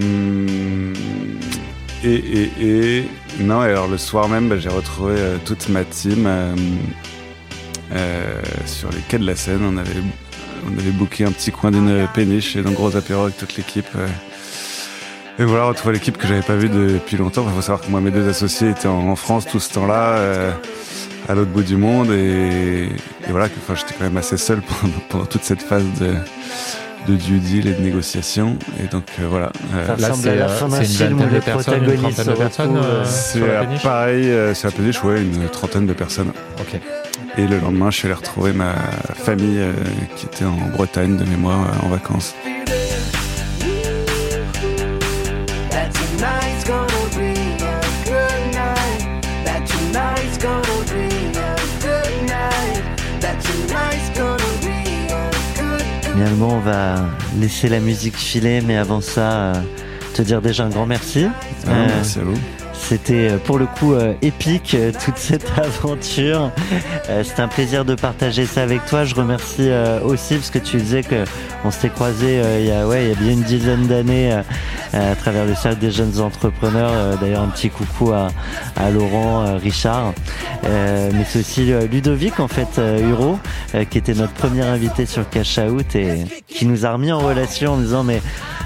et, et, et non, alors le soir même, bah, j'ai retrouvé euh, toute ma team euh, euh, sur les quais de la Seine. On avait, on avait booké un petit coin d'une péniche et donc gros apéro avec toute l'équipe. Et voilà, retrouver l'équipe que j'avais pas vue depuis longtemps. Il faut savoir que moi, mes deux associés étaient en, France tout ce temps-là, euh, à l'autre bout du monde. Et, et voilà, que, enfin, j'étais quand même assez seul pendant, pendant toute cette phase de, de due deal et de négociation. Et donc euh, voilà. euh, Ça Là, ressemble c'est, à la euh, fin d'un film où vingtaine les de personnes, une protagonistes trentaine se de personnes, retrouvent, C'est pareil, euh, sur la péniche, ouais, une trentaine de personnes. Ok. Et le lendemain, je suis allé retrouver ma famille euh, qui était en Bretagne de mémoire euh, en vacances. Tonight's gonna be a good night. That tonight's gonna be a good night. That tonight's gonna be a good Finalement, on va laisser la musique filer, mais avant ça, euh, te dire déjà un grand merci. Ah, Euh, merci à vous. C'était euh, pour le coup euh, épique euh, toute cette aventure. C'était un plaisir de partager ça avec toi. Je remercie aussi parce que tu disais que on s'était croisé il y a ouais il y a bien une dizaine d'années à travers le cercle des jeunes entrepreneurs. D'ailleurs un petit coucou à, à Laurent, Richard, mais c'est aussi Ludovic en fait Huro qui était notre premier invité sur Cash Out et qui nous a remis en relation en disant mais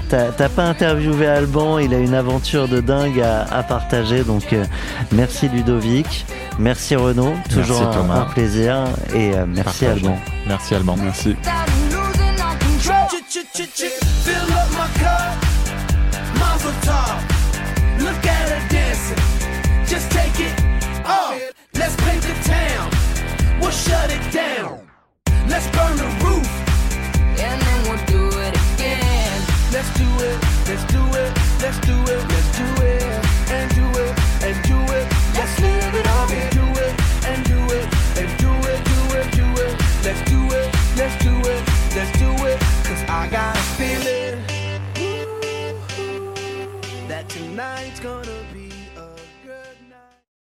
T'as pas interviewé Alban, il a une aventure de dingue à partager. Donc euh, merci Ludovic, merci Renaud, toujours Merci, un, plaisir et euh, merci Partagé. Alban. Merci Alban. Merci. Fill up my cup, Mazel tov. Look at her dancing, just take it off. Let's paint the town, we'll shut it down. Let's burn the roof, and then we'll do it again. Let's do it, let's do it, let's do it,